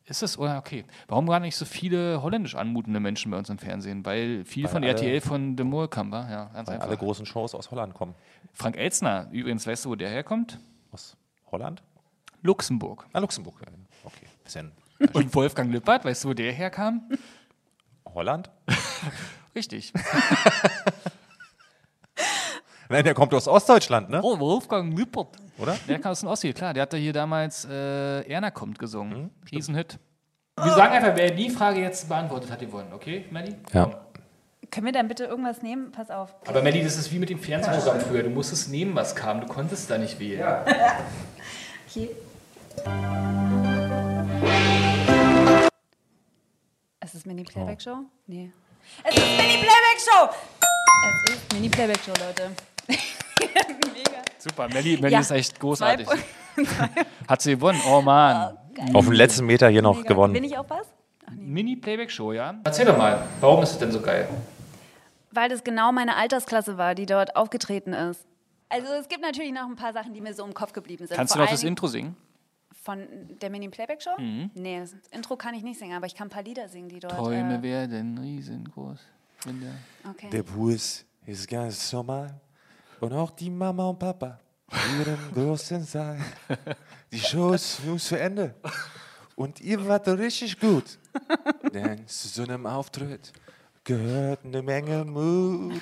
Ist es? Oder okay. Warum gar nicht so viele holländisch anmutende Menschen bei uns im Fernsehen? Weil viel von alle- RTL von De Mol kam, war? Ja, ganz Weil einfach. alle großen Shows aus Holland kommen. Frank Elzner, übrigens, weißt du, wo der herkommt? Aus Holland? Luxemburg. Ah, Luxemburg. ja. Okay. Bisschen <laughs> Und Wolfgang Lippert, weißt du, wo der herkam? Holland? <laughs> Richtig. <laughs> Nein, der kommt aus Ostdeutschland, ne? Oh, Wolfgang Lippert. Oder? Der kam aus dem Ostsee, klar. Der hatte hier damals äh, Erna kommt gesungen. Mhm, Riesenhit. Wir sagen einfach, wer die Frage jetzt beantwortet hat, gewonnen. Okay, Melli? Ja. Können wir dann bitte irgendwas nehmen? Pass auf. Aber Melli, das ist wie mit dem Fernsehprogramm früher. Du musstest nehmen, was kam. Du konntest da nicht wählen. Hier. <laughs> Es ist Mini-Playback-Show? Nee. Es ist Mini-Playback-Show! Es ist Mini-Playback-Show, Leute. <laughs> Mega. Super, Melli, Melli Ja. ist echt großartig. <laughs> Hat sie gewonnen. Oh Mann. Auf dem letzten Meter hier noch Mega. gewonnen. Bin ich auch was? Mini-Playback-Show, ja? Erzähl doch mal, warum ist es denn so geil? Weil das genau meine Altersklasse war, die dort aufgetreten ist. Also es gibt natürlich noch ein paar Sachen, die mir so im Kopf geblieben sind. Kannst du Vor noch das Intro singen? Von der Mini-Playback-Show? Mhm. Nee, das Intro kann ich nicht singen, aber ich kann ein paar Lieder singen, die dort... Träume äh, werden riesengroß. Der okay. Der Bus ist ganz normal. Und auch die Mama und Papa ihren <laughs> großen Saal. Die <laughs> Show ist nun zu Ende. Und ihr wart richtig gut. Denn zu so einem Auftritt gehört eine Menge Mut.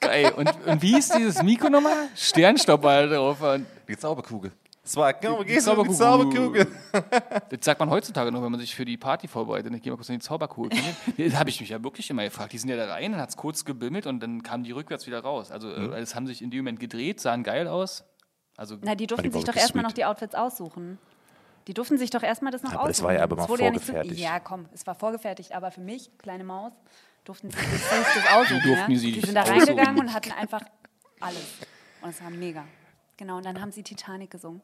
Geil. Und, und wie ist dieses Mikro nochmal? Sternstopper drauf. Und Die Zauberkugel. Das war genau, Die gehst du mit die Zauberkugel. Zauberkugel. <laughs> das sagt man heutzutage noch, wenn man sich für die Party vorbereitet. Ich gehe mal kurz in die Zauberkugel. Das habe ich mich ja wirklich immer gefragt. Die sind ja da rein, dann hat es kurz gebimmelt und dann kamen die rückwärts wieder raus. Also Mhm. äh, es haben sich in dem Moment gedreht, sahen geil aus. Also Na, die durften die sich doch erstmal noch die Outfits aussuchen. Die durften sich doch erstmal das noch Aber das aussuchen. war ja aber Es mal wurde nicht vorgefertigt. ja, komm, es war vorgefertigt, aber für mich, kleine Maus, durften sie <laughs> sich das aussuchen. Die durften ja? sie die sind da reingegangen und hatten einfach alles. Und es war mega. Genau, und dann haben sie Titanic gesungen.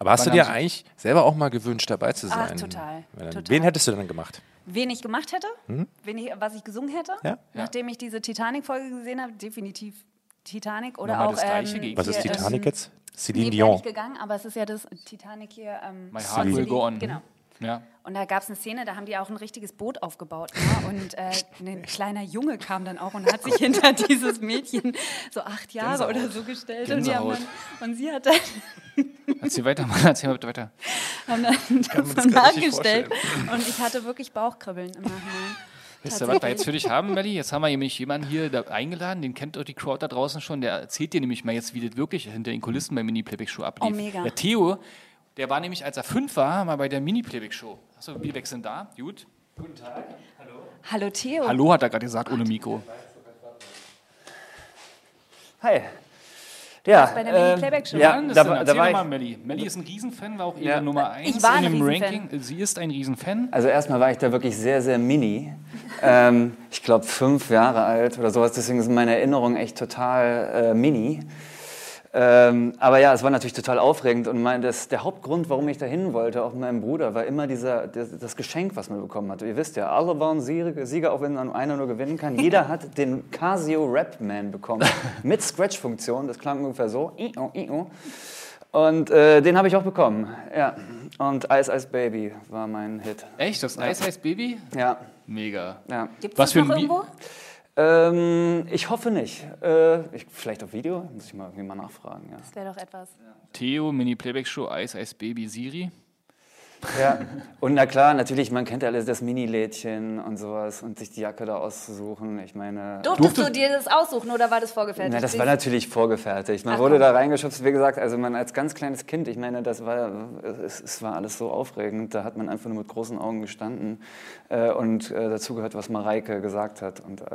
Aber hast du dir eigentlich selber auch mal gewünscht, dabei zu Ach, sein? total, Wenn- total. Wen hättest du denn gemacht? Wen ich gemacht hätte, wen ich, was ich gesungen hätte, Ja? nachdem ich diese Titanic-Folge gesehen habe, definitiv Titanic oder Nochmal auch. das Gleiche ähm, Was ist hier, Titanic ähm, jetzt? Celine Nee, Dion. nicht gegangen, aber es ist ja das Titanic hier. Ähm, My heart will go on. Genau. Ja. Und da gab es eine Szene, da haben die auch ein richtiges Boot aufgebaut. Ne? <laughs> Und äh, ein kleiner Junge kam dann auch und hat sich hinter <laughs> dieses Mädchen so acht Jahre Gänsehaut. oder so gestellt. Und, die haben Gänsehaut. dann, und sie hat dann, Erzähl weiter, Mann, erzähl mal bitte weiter. haben dann nachgestellt. Und ich hatte wirklich Bauchkribbeln im Nachhinein. Wisst ihr, was wir jetzt für dich haben, Melli? Jetzt haben wir nämlich jemanden hier da eingeladen, den kennt doch die Crowd da draußen schon. Der erzählt dir nämlich mal jetzt, wie das wirklich hinter den Kulissen bei Mini-Playback-Show ablief. Oh, mega. Der Theo, der war nämlich, als er fünf war, mal bei der Mini-Playback-Show. Achso, wir wechseln da. Gut. Guten Tag. Hallo Theo. Hallo hat er gerade gesagt, ohne Mikro. Hi. Ja, bei der ähm, Mini-Playback-Show. Ja, Wann ist da, denn? da Erzähl war mal, Melli. Melli ist ein Riesenfan, war auch ihre Ja. Nummer eins Ich war in ein dem. Ranking. Sie ist ein Riesenfan. also erstmal war ich da wirklich sehr, sehr mini. ähm, ich glaube fünf Jahre alt oder sowas, deswegen sind meine Erinnerungen echt total äh, mini. Ähm, aber ja, es war natürlich total aufregend und mein, das, der Hauptgrund, warum ich da hin wollte, auch mit meinem Bruder, war immer dieser, das, das Geschenk, was man bekommen hat. Ihr wisst ja, alle waren Sieger, Sieger, auch wenn nur einer nur gewinnen kann. <laughs> Jeder hat den Casio Rap Man bekommen <laughs> mit Scratch-Funktion. Das klang ungefähr so. Und äh, den habe ich auch bekommen. Ja. Und Ice Ice Baby war mein Hit. Echt? Das Ice Ice Baby? Ja, Mega. ja. Gibt es Was das für noch irgendwo? Ähm, ich hoffe nicht. Äh, ich, vielleicht auf Video? Muss ich mal irgendwie mal nachfragen. Ja. Das wäre doch etwas. Theo, Mini-Playback-Show, Ice Ice Baby, Siri. Ja. <laughs> Und na klar, natürlich, man kennt ja alles das Mini-Lädchen und sowas und sich die Jacke da auszusuchen. Ich meine. Durftest du dir das aussuchen oder war das vorgefertigt? Na, das war natürlich vorgefertigt. Man Ach, wurde komm. da reingeschubst, wie gesagt, also man als ganz kleines Kind, ich meine, das war, es, es war alles so aufregend, da hat man einfach nur mit großen Augen gestanden äh, und äh, dazu gehört, was Mareike gesagt hat und äh,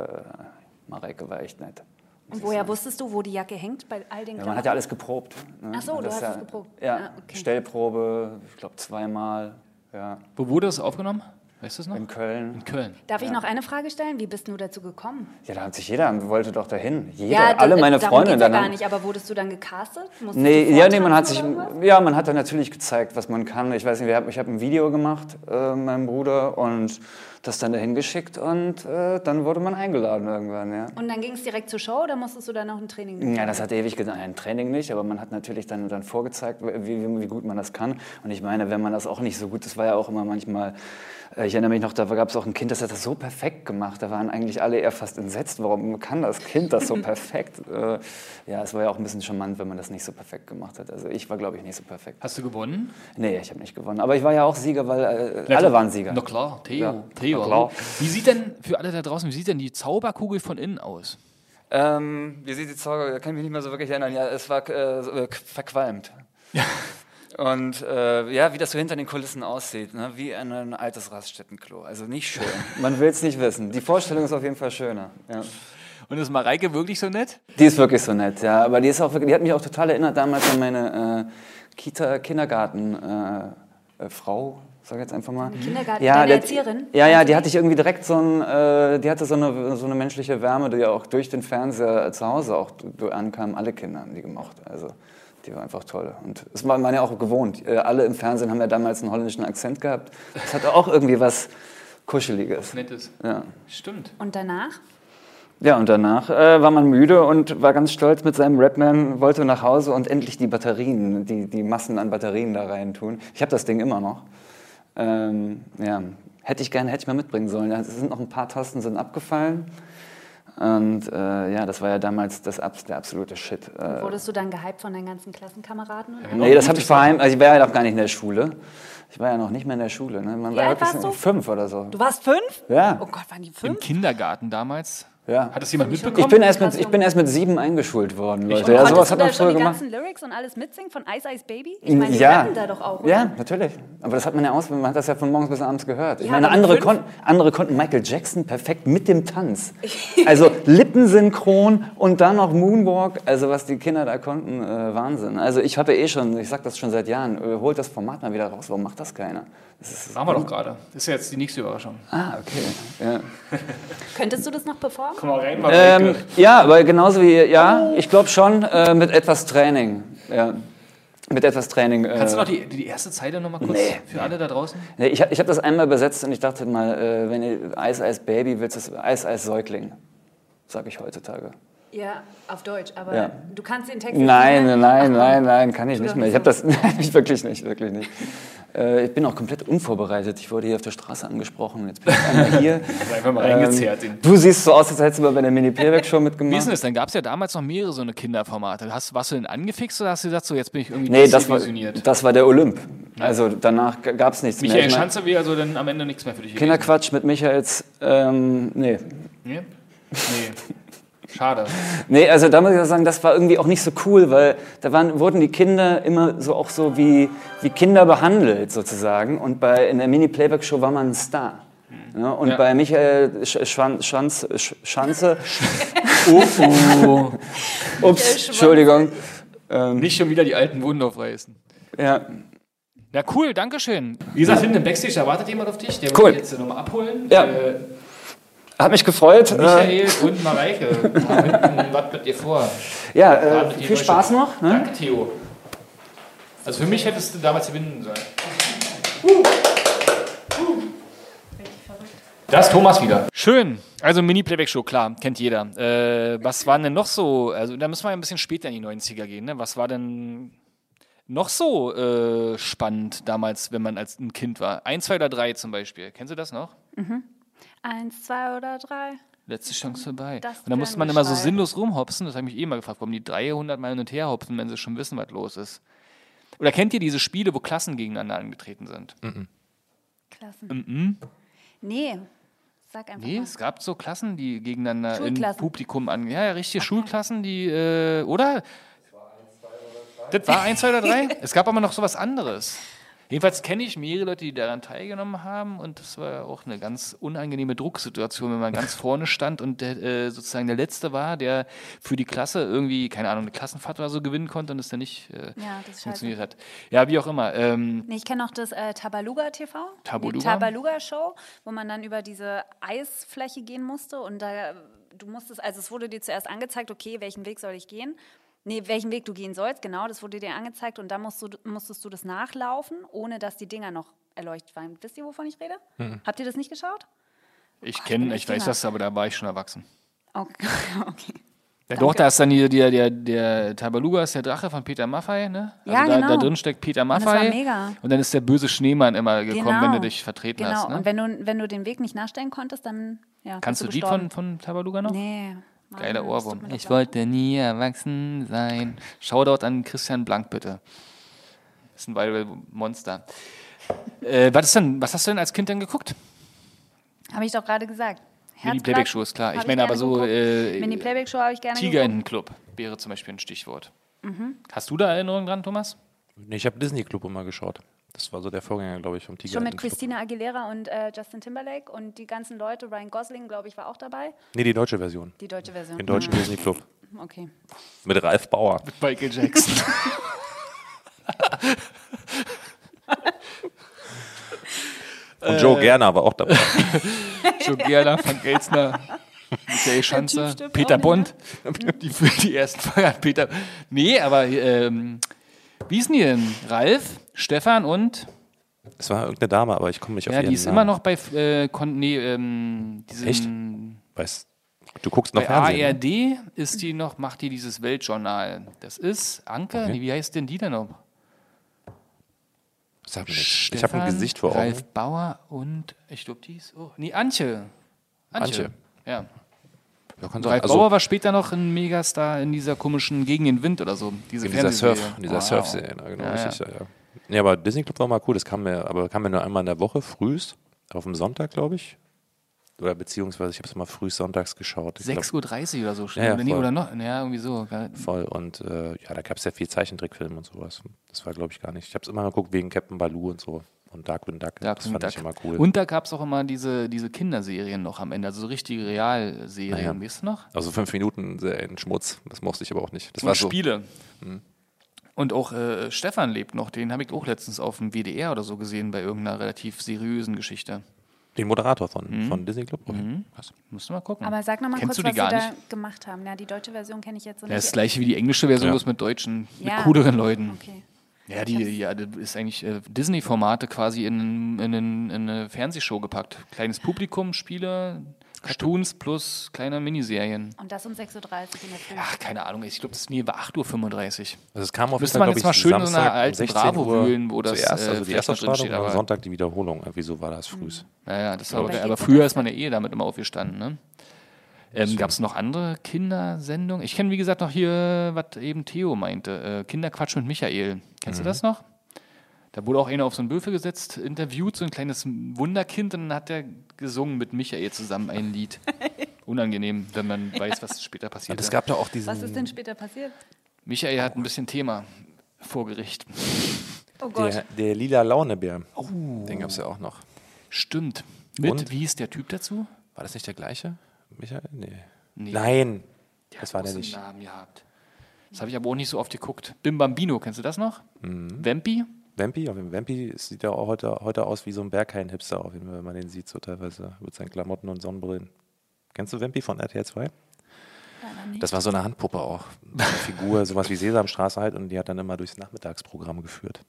Mareike war echt nett. Und woher wusstest du, wo die Jacke hängt bei all den Ja, man hat ja alles geprobt. Ne? Ach so, du hast ja, es geprobt. Ja, Ah, okay. Stellprobe, ich glaube zweimal. Ja. Wo wurde das aufgenommen? Weißt du es noch? In Köln. In Köln. Darf ich noch eine Frage stellen? Wie bist du dazu gekommen? Ja, da hat sich jeder, wollte doch dahin. Jeder, d- alle meine Freunde. ja dann gar nicht, aber wurdest du dann gecastet? Musstest Nee, du ja, nee, man hat sich, ja, man hat dann natürlich gezeigt, was man kann. Ich weiß nicht, ich habe ein Video gemacht, äh, meinem Bruder, und das dann dahin geschickt und äh, dann wurde man eingeladen irgendwann, ja. Und dann ging es direkt zur Show oder musstest du dann noch ein Training machen? Ja, das hat ewig gedauert. Ein Training nicht, aber man hat natürlich dann, dann vorgezeigt, wie, wie, wie gut man das kann. Und ich meine, wenn man das auch nicht so gut, das war ja auch immer manchmal, ich erinnere mich noch, da gab es auch ein Kind, das hat das so perfekt gemacht. Da waren eigentlich alle eher fast entsetzt. Warum kann das Kind das so <laughs> perfekt? Äh, ja, es war ja auch ein bisschen charmant, wenn man das nicht so perfekt gemacht hat. Also ich war, glaube ich, nicht so perfekt. Hast du gewonnen? Nee, ich habe nicht gewonnen. Aber ich war ja auch Sieger, weil äh, alle waren Sieger. Na klar, Theo. Ja, Theo. na klar. Wie sieht denn, für alle da draußen, wie sieht denn die Zauberkugel von innen aus? Ähm, wie sieht die Zauber? Da kann ich mich nicht mehr so wirklich erinnern. Ja, es war äh, äh, verqualmt. <laughs> Und äh, ja, wie das so hinter den Kulissen aussieht, ne? wie ein, ein altes Raststättenklo. Also nicht schön. Man will es nicht wissen. Die Vorstellung ist auf jeden Fall schöner. Ja. Und ist Mareike wirklich so nett? Die ist wirklich so nett, ja. Aber die ist auch die hat mich auch total erinnert damals an meine äh, Kita, Kindergarten äh, äh, sag ich jetzt einfach mal. Kindergarten, ja, deine Erzieherin? Ja, ja, die hatte ich irgendwie direkt so ein, äh, die hatte so eine, so eine menschliche Wärme, die ja auch durch den Fernseher zu Hause auch du- ankamen. Alle Kinder haben die gemocht. Also die war einfach toll. Und das war man ja auch gewohnt. Äh, alle im Fernsehen haben ja damals einen holländischen Akzent gehabt. Das hatte auch irgendwie was Kuscheliges. Nettes. Ja. Stimmt. Und danach? Ja, und danach äh, war man müde und war ganz stolz mit seinem Rapman, wollte nach Hause und endlich die Batterien, die, die Massen an Batterien da rein tun. Ich habe das Ding immer noch. Ähm, ja, hätte ich gerne, hätte ich mal mitbringen sollen. Es sind noch ein paar Tasten sind abgefallen. Und äh, ja, das war ja damals das, der absolute Shit. Äh, Wurdest du dann gehypt von deinen ganzen Klassenkameraden? Oder? nee, das habe ich verheim. Also ich war ja noch gar nicht in der Schule. Ich war ja noch nicht mehr in der Schule. Ne? Man Wie war alt wirklich warst du? fünf oder so. Du warst fünf? Ja. Oh Gott, waren die Im fünf? Kindergarten damals. Ja. Hat das jemand mitbekommen? Ich bin, erst mit, ich bin erst mit sieben eingeschult worden, Leute. Ja, sowas hat man schon früher die gemacht. ganzen Lyrics und alles mitsingen von Ice Ice Baby? Ich meine, die ja. rappen da doch auch, oder? Ja, natürlich. Aber das hat man ja aus, man hat das ja von morgens bis abends gehört. Ich Ja, meine, andere, kon andere konnten Michael Jackson perfekt mit dem Tanz. <laughs> Also lippensynchron und dann noch Moonwalk. Also was die Kinder da konnten, äh, Wahnsinn. Also ich habe eh schon, ich sag das schon seit Jahren, äh, holt das Format mal wieder raus. Warum macht das keiner? Das ist, Machen wir doch gerade. Das ist ja jetzt die nächste Überraschung. Ah, okay. Ja. <laughs> Könntest du das noch performen? Komm mal rein, Mareike. Ähm, ja, aber genauso wie, ja, ich glaube schon, äh, mit etwas Training. Ja. Mit etwas Training. Äh, Kannst du noch die, die erste Zeile noch mal kurz Nee. für alle da draußen? Nee, ich habe ich hab das einmal übersetzt und ich dachte mal, äh, wenn ihr Eis, Eis Baby willst, das Eis, Eis Säugling, sage ich heutzutage. Ja, auf Deutsch, aber Ja. du kannst den Text Nein, nicht mehr- nein, Ach, nein, nein, kann ich nicht mehr. Ich habe das, <laughs> nein, ich wirklich nicht, wirklich nicht. Äh, ich bin auch komplett unvorbereitet. Ich wurde hier auf der Straße angesprochen. Jetzt bin ich einmal <laughs> hier. Einfach mal reingezerrt. Ähm, den- du siehst so aus, als hättest du mal bei der Mini-Playback-Show Wie mitgemacht. ist denn das? Dann gab es ja damals noch mehrere so eine Kinderformate. Hast, warst du denn angefixt oder hast du gesagt, so jetzt bin ich irgendwie Nee, das war, desillusioniert? das war der Olymp. Also danach gab es nichts mehr. Michael Ich mein, Schanze wäre also dann am Ende nichts mehr für dich gewesen. Kinderquatsch mit Michaels, ähm, nee. Nee? Nee. <laughs> Schade. Nee, also da muss ich sagen, das war irgendwie auch nicht so cool, weil da waren, wurden die Kinder immer so auch so wie, wie Kinder behandelt sozusagen. Und bei, in der Mini-Playback-Show war man ein Star. Ja, und Ja. bei Michael Sch Schwan Schanz Sch Schanze, <laughs> Oh, oh. <laughs> ups, Entschuldigung, ähm, Nicht schon wieder die alten Wunden aufreißen. ja, Ja, cool, danke schön. Wie gesagt, hinten im Backstage, da wartet jemand auf dich. Der Cool. dich jetzt nochmal abholen. Ja. Äh, hat mich gefreut. Äh, Michael und Mareike. Was mit dir vor? ja, äh, viel durch. Spaß noch. Ne? Danke, Theo. Also für mich hättest du damals gewinnen sollen. Da ist Thomas wieder. Schön. Also Mini-Playback-Show, klar, kennt jeder. Äh, was waren denn noch so, also da müssen wir ein bisschen später in die 90er gehen, ne? Was war denn noch so äh, spannend damals, wenn man als ein Kind war? Eins, zwei oder drei zum Beispiel. Kennst du das noch? Eins, zwei oder drei? Letzte Chance vorbei. Das Und da musste man immer so sinnlos rumhopsen. Das habe ich mich eh mal gefragt, warum die 300 Mal hin und her hopsen, wenn sie schon wissen, was los ist. Oder kennt ihr diese Spiele, wo Klassen gegeneinander angetreten sind? Klassen. Mhm. Nee, sag einfach Nee, mal. es gab so Klassen, die gegeneinander im. Publikum an. Ja, ja, richtige Schulklassen, die, äh, oder? Das war eins, zwei oder drei? <laughs> Es gab aber noch sowas anderes. Jedenfalls kenne ich mehrere Leute, die daran teilgenommen haben und das war auch eine ganz unangenehme Drucksituation, wenn man ganz <laughs> vorne stand und der, äh, sozusagen der Letzte war, der für die Klasse irgendwie, keine Ahnung, eine Klassenfahrt oder so gewinnen konnte und es dann nicht äh, Ja, funktioniert hat. Ja, wie auch immer. Ähm, Nee, ich kenne noch das äh, Tabaluga TV. Tabaluga? Die Tabaluga Show, wo man dann über diese Eisfläche gehen musste und da du musstest, also es wurde dir zuerst angezeigt, okay, welchen Weg soll ich gehen? Nee, welchen Weg du gehen sollst, genau, das wurde dir angezeigt und dann musst du, musstest du das nachlaufen, ohne dass die Dinger noch erleuchtet waren. Wisst ihr, wovon ich rede? Hm. Habt ihr das nicht geschaut? ich kenne, ich weiß das, aber da war ich schon erwachsen. Okay. <laughs> okay. Ja, Danke. doch, da ist dann hier der, der, der Tabaluga ist der Drache von Peter Maffei, ne? Also Ja, da, genau. da drin steckt Peter das Maffei. war mega. Und dann ist der böse Schneemann immer gekommen, wenn du dich vertreten genau. hast. Ne? Und wenn du, wenn du den Weg nicht nachstellen konntest, dann ja, Kannst du Lied gestorben. von, von Tabaluga noch? Nee. Mann, Geiler das Ohrwurm. Ich wollte nie erwachsen sein. Shoutout an Christian Blank, bitte. Ist ein Viral-Monster. äh, was, ist denn, was hast du denn als Kind denn geguckt? Habe ich doch gerade gesagt. Mini Playback Show ist klar. Ich meine aber so äh, Mini Playback Show habe ich gerne geguckt. Tigerentenclub wäre zum Beispiel ein Stichwort. Mhm. Hast du da Erinnerungen dran, Thomas? Nee, ich habe Disney Club immer geschaut. Das war so der Vorgänger, glaube ich, vom Tiger. Schon mit. Christina Aguilera und äh, Justin Timberlake und die ganzen Leute. Ryan Gosling, glaube ich, war auch dabei. Nee, die deutsche Version. Die deutsche Version. Den deutschen Disney Club. Mhm. Okay. Mit Ralf Bauer. Michael Jackson. <laughs> Und Joe Gerner war auch dabei. <laughs> Joe Gerner, Frank Elzner, Michael Schanzer, Peter auch nicht, Bond. <laughs> Die, die ersten hat Peter. Nee, aber ähm, wie ist denn die denn? Ralf, Stefan und Es war irgendeine Dame, aber ich komme nicht auf ja, ihren die ist Namen. immer noch bei äh, Kon nee, ähm, diesen, Echt? Weiß, du guckst noch Bei Fernsehen. ne? ARD ist die noch, macht die dieses Weltjournal. Das ist Anke, Okay. nee, wie heißt denn die denn noch? Sag mir. Ich habe ein Gesicht vor Augen. Ralf Bauer und ich glaube, die ist. Oh, nee, Antje. Antje. Ja. Ja, kann sein. Ralf Also, Bauer war später noch ein Megastar in dieser komischen Gegen den Wind oder so. Diese in dieser. Surf, in dieser Wow. Surf-Serie, na, genau, Ja, richtig, ja. ja. ja. Aber Disney Club war mal cool, das kam mir, aber kam mir nur einmal in der Woche, frühst, auf dem Sonntag, glaube ich. Oder beziehungsweise ich habe es mal früh sonntags geschaut. Ich glaub, 6.30 Uhr oder so. Ja, ja, oder, nee, voll. oder noch, ja, irgendwie so. voll. Und äh, ja, da gab es ja viel Zeichentrickfilme und sowas. Das war, glaube ich, gar nicht. Ich habe es immer geguckt wegen Captain Baloo und so. Und Darkwing Duck. das Darkwing fand Duck. ich immer cool. Und da gab es auch immer diese, diese Kinderserien noch am Ende, also so richtige Realserien. Naja. Weißt du noch? also fünf Minuten in Schmutz, das mochte ich aber auch nicht. Das Und war so. Spiele. Mhm. Und auch äh, Stefan lebt noch, den habe ich auch letztens auf dem WDR oder so gesehen, bei irgendeiner relativ seriösen Geschichte. Den Moderator von, Mhm. von Disney Club. Okay. Krass. Musst du mal gucken. Aber sag noch mal Kennst kurz, was sie da gemacht haben. Ja, die deutsche Version kenne ich jetzt so Ja, nicht. das gleiche wie die englische Version, Ja. bloß mit Deutschen, Ja. mit cooleren Leuten. Okay. Ja, die, ja, das ist eigentlich äh, Disney-Formate quasi in, in, in, in eine Fernsehshow gepackt. Kleines Publikum, Spiele, Cartoons plus kleine Miniserien. Und das um 6.30 Uhr in der Früh. Ach, keine Ahnung, ich glaube, das nee, war 8.35 Uhr. Also es kam auf Müsste jeden Fall, man jetzt mal schön in so einer Samstag um alten 16 Bravo Uhr wühlen, wo das, zuerst, äh, also die vielleicht erste am aber- Sonntag die Wiederholung. Irgendwie so war das früh. Ja, ja, das war, Aber aber früher ist man ja eh damit immer aufgestanden. Ne? Ähm, Gab es noch andere Kindersendungen? Ich kenne, wie gesagt, noch hier, was eben Theo meinte: äh, Kinderquatsch mit Michael. Kennst Mhm. du das noch? Da wurde auch einer auf so einen Würfel gesetzt, interviewt, so ein kleines Wunderkind, und dann hat er gesungen mit Michael zusammen ein Lied. <laughs> Unangenehm, wenn man weiß, was später passiert. Und es gab da auch diesen. Was ist denn später passiert? Michael hat ein bisschen Thema vor Gericht. Oh Gott. der, der lila Launebär. Den gab es ja auch noch. Stimmt. Mit, Und? wie ist der Typ dazu? War das nicht der gleiche? Michael? Nee. Nee. Nein. Der das war der nicht. Namen gehabt. Das habe ich aber auch nicht so oft geguckt. Bim Bambino, kennst du das noch? Mhm. Vampi? Vampy, auf dem Vampy sieht ja auch heute, heute aus wie so ein Berghain-Hipster, auf jeden Fall, wenn man den sieht, so teilweise mit seinen Klamotten und Sonnenbrillen. Kennst du Vampy von RTL 2? Das war so eine Handpuppe auch. Eine Figur, <laughs> sowas wie Sesamstraße halt, und die hat dann immer durchs Nachmittagsprogramm geführt.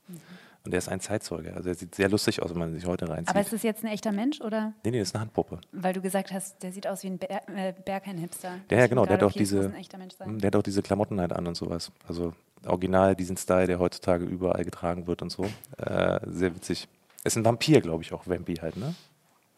Und der ist ein Zeitzeuge. Also er sieht sehr lustig aus, wenn man sich heute reinzieht. Aber ist das jetzt ein echter Mensch oder? nee, nee, das ist eine Handpuppe. Weil du gesagt hast, der sieht aus wie ein Ber äh, Berghain-Hipster. Ja, ja, genau, der hat doch auch diese, Mensch sein. der hat auch diese Klamotten halt an und sowas. Also original diesen Style, der heutzutage überall getragen wird und so. Äh, sehr witzig. Ist ein Vampir, glaube ich, auch Vampy halt, ne?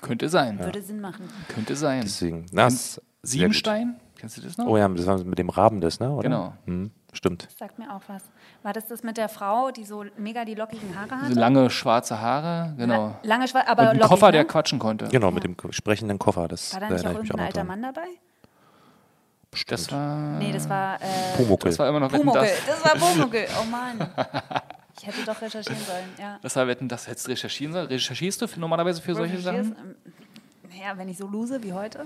Könnte sein. Würde Sinn machen. Könnte sein. Deswegen. Gut. Siebenstein? Kennst du das noch? Oh ja, das war mit dem Raben das, ne? Oder? Genau. Hm, stimmt. Das sagt mir auch was. War das das mit der Frau, die so mega die lockigen Haare hatte? Diese lange schwarze Haare, genau. La lange schwarz, Und aber ein lockig, Koffer, ne? der quatschen konnte. Genau, mit dem sprechenden Koffer. Das War da nicht auch irgendein alter. Mann dabei? Das war. Nee, das war äh, Pumuckl. Das war immer noch Wetten, Pumuckl. das. Das war Pumuckl. <laughs> Oh Mann. Ich hätte doch recherchieren sollen, ja. Das war Wetten, das hättest du recherchieren sollen. Recherchierst du für, normalerweise für solche Sachen? ähm, Naja, wenn ich so lose wie heute.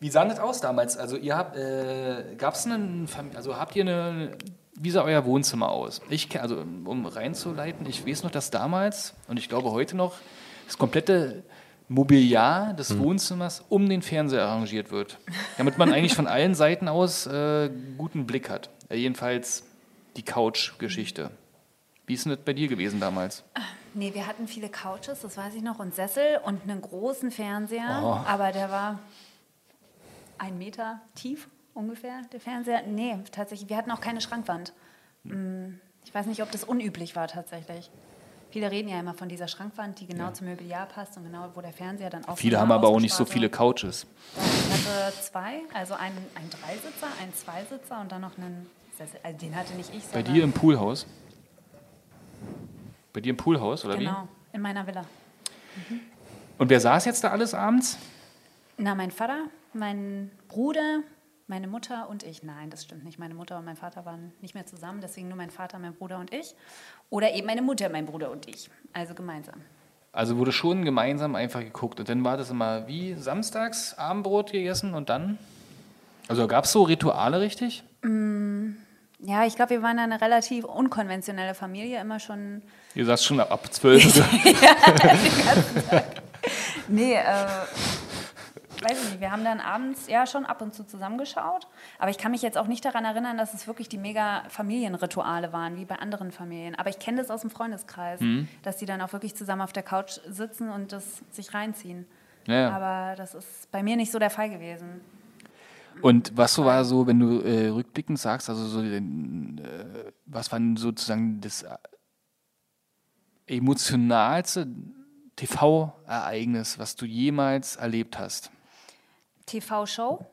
Wie sah das aus damals? Also ihr habt, äh, gab es einen, Fam- also habt ihr eine, wie sah euer Wohnzimmer aus? Ich, also um reinzuleiten, ich weiß noch, dass damals und ich glaube heute noch das komplette Mobiliar des Wohnzimmers um den Fernseher arrangiert wird, damit man eigentlich von allen Seiten aus äh, guten Blick hat. Äh, jedenfalls die Couch-Geschichte. Wie ist denn das bei dir gewesen damals? Nee, wir hatten viele Couches, das weiß ich noch, und Sessel und einen großen Fernseher, Oh. aber der war ein Meter tief ungefähr, der Fernseher. Nee, tatsächlich, wir hatten auch keine Schrankwand. Mm, Ich weiß nicht, ob das unüblich war tatsächlich. Viele reden ja immer von dieser Schrankwand, die genau zum Mobiliar passt und genau, wo der Fernseher dann auch Viele von haben aber auch nicht so viele Couches. Ich hatte zwei, also einen, einen Dreisitzer, einen Zweisitzer und dann noch einen. Also den hatte nicht ich, Bei dir im Poolhaus? Bei dir im Poolhaus, oder wie? Genau, in meiner Villa. Und wer saß jetzt da alles abends? Na, mein Vater, mein Bruder, meine Mutter und ich. Nein, das stimmt nicht. Meine Mutter und mein Vater waren nicht mehr zusammen, deswegen nur mein Vater, mein Bruder und ich. Oder eben meine Mutter, mein Bruder und ich. Also gemeinsam. Also wurde schon gemeinsam einfach geguckt. Und dann war das immer wie samstags Abendbrot gegessen und dann? Also gab es so Rituale richtig? Ja, ich glaube, wir waren eine relativ unkonventionelle Familie, immer schon. Ihr saßt schon ab, ab <laughs> 12. Nee, äh, weiß ich nicht. Wir haben dann abends ja schon ab und zu zusammengeschaut. Aber ich kann mich jetzt auch nicht daran erinnern, dass es wirklich die mega Familienrituale waren, wie bei anderen Familien. Aber ich kenne das aus dem Freundeskreis, dass die dann auch wirklich zusammen auf der Couch sitzen und das sich reinziehen. Ja. Aber das ist bei mir nicht so der Fall gewesen. Und was so war so, wenn du äh, rückblickend sagst, also so, äh, was war denn sozusagen das äh, emotionalste TV-Ereignis, was du jemals erlebt hast? TV-Show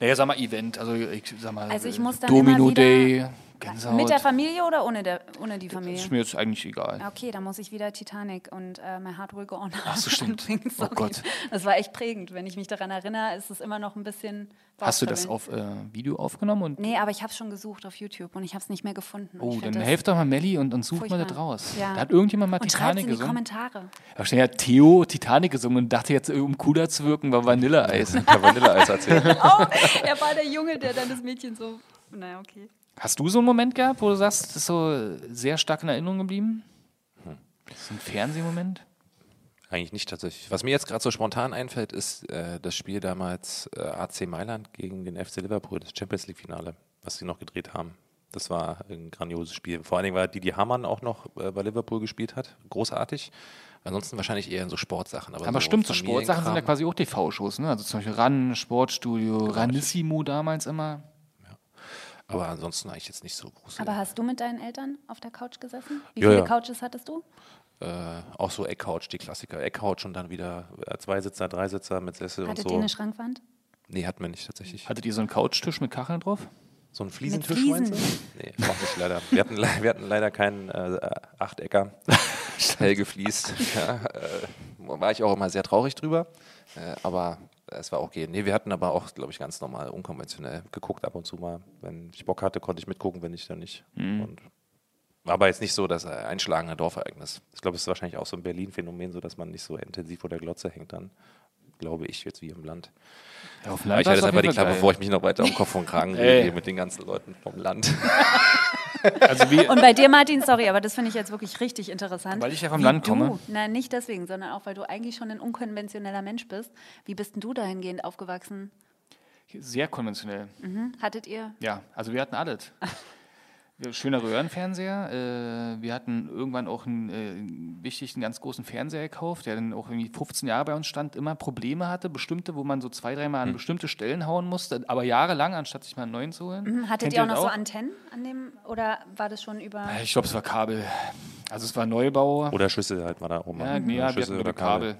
Naja, sag mal Event, also ich sag mal Also ich muss dann Domino immer wieder- Day, Gänsehaut. mit der Familie oder ohne, der, ohne die ist Familie? mir jetzt eigentlich egal. Okay, dann muss ich wieder Titanic und äh, My Heart Will Go On. Ach so, stimmt. Oh. Gott. Das war echt prägend. Wenn ich mich daran erinnere, ist es immer noch ein bisschen. Hast du das auf äh, Video aufgenommen? Und, Nee, aber ich habe es schon gesucht auf YouTube und ich habe es nicht mehr gefunden. Und oh, dann das helft doch mal Melli und, und sucht mal das raus. Ja. Da hat irgendjemand mal Und Titanic in die gesungen. Kommentare. Da steht ja Theo Titanic gesungen und dachte jetzt, um cooler zu wirken, war Vanilleeis. Vanilleeis erzählt. <laughs> Oh, er war der Junge, der dann das Mädchen so. Naja, okay. Hast du so einen Moment gehabt, wo du sagst, das ist so sehr stark in Erinnerung geblieben? Hm. Das ist ein Fernsehmoment? Eigentlich nicht tatsächlich. Was mir jetzt gerade so spontan einfällt, ist äh, das Spiel damals äh, AC Mailand gegen den FC Liverpool, das Champions League Finale, was sie noch gedreht haben. Das war ein grandioses Spiel. Vor allen Dingen, weil Didi Hamann auch noch äh, bei Liverpool gespielt hat. Großartig. Ansonsten wahrscheinlich eher in so Sportsachen. Aber, Aber so stimmt, so Sportsachen sind ja quasi auch TV-Shows, ne? Also zum Beispiel RAN, Sportstudio, Ranissimo damals immer. Aber ansonsten eigentlich jetzt nicht so groß. Aber hast du mit deinen Eltern auf der Couch gesessen? Wie Ja, viele ja. Couches hattest du? Äh, auch so Eckcouch, die Klassiker. Eckcouch und dann wieder äh, Zweisitzer, Dreisitzer mit Sessel Hattet und ihr so. eine Schrankwand? Nee, hatten wir nicht tatsächlich. Hattet ihr so einen Couchtisch mit Kacheln drauf? So ein Fliesentisch Fliesen. meinst du? Nee, auch nicht leider. Wir hatten, le- wir hatten leider keinen äh, Achtecker. <laughs> Hell gefliest. Ja, äh, war ich auch immer sehr traurig drüber. Äh, aber es war auch okay. Nee, wir hatten aber auch, glaube ich, ganz normal, unkonventionell geguckt ab und zu mal. Wenn ich Bock hatte, konnte ich mitgucken, wenn nicht, dann nicht. Und war aber jetzt nicht so das einschlagende Dorfereignis. Ich glaube, es ist wahrscheinlich auch so ein Berlin-Phänomen, so dass man nicht so intensiv vor der Glotze hängt dann. Glaube ich jetzt wie im Land. Ja, auf Aber ich halte jetzt einfach die Klappe, bevor ich mich noch weiter um Kopf und Kragen <laughs> rede mit den ganzen Leuten vom Land. <laughs> Also Und bei dir, Martin, sorry, aber das finde ich jetzt wirklich richtig interessant. Weil ich ja vom Wie Land du, komme. Nein, nicht deswegen, sondern auch, weil du eigentlich schon ein unkonventioneller Mensch bist. Wie bist denn du dahingehend aufgewachsen? sehr konventionell. Hm? Hattet ihr? Ja, also wir hatten alles. <laughs> Schöner Röhrenfernseher. Äh, wir hatten irgendwann auch einen äh, wichtigen, ganz großen Fernseher gekauft, der dann auch irgendwie 15 Jahre bei uns stand, immer Probleme hatte, bestimmte, wo man so zwei, dreimal an bestimmte Stellen hauen musste, aber jahrelang, anstatt sich mal einen neuen zu holen. Hm, Hattet Kennt ihr auch noch so Antennen an dem? Oder war das schon über. Ich glaube, es war Kabel. Also es war Neubau. Oder Schüssel halt mal da oben. Ja, nee, ja, wir hatten über Kabel.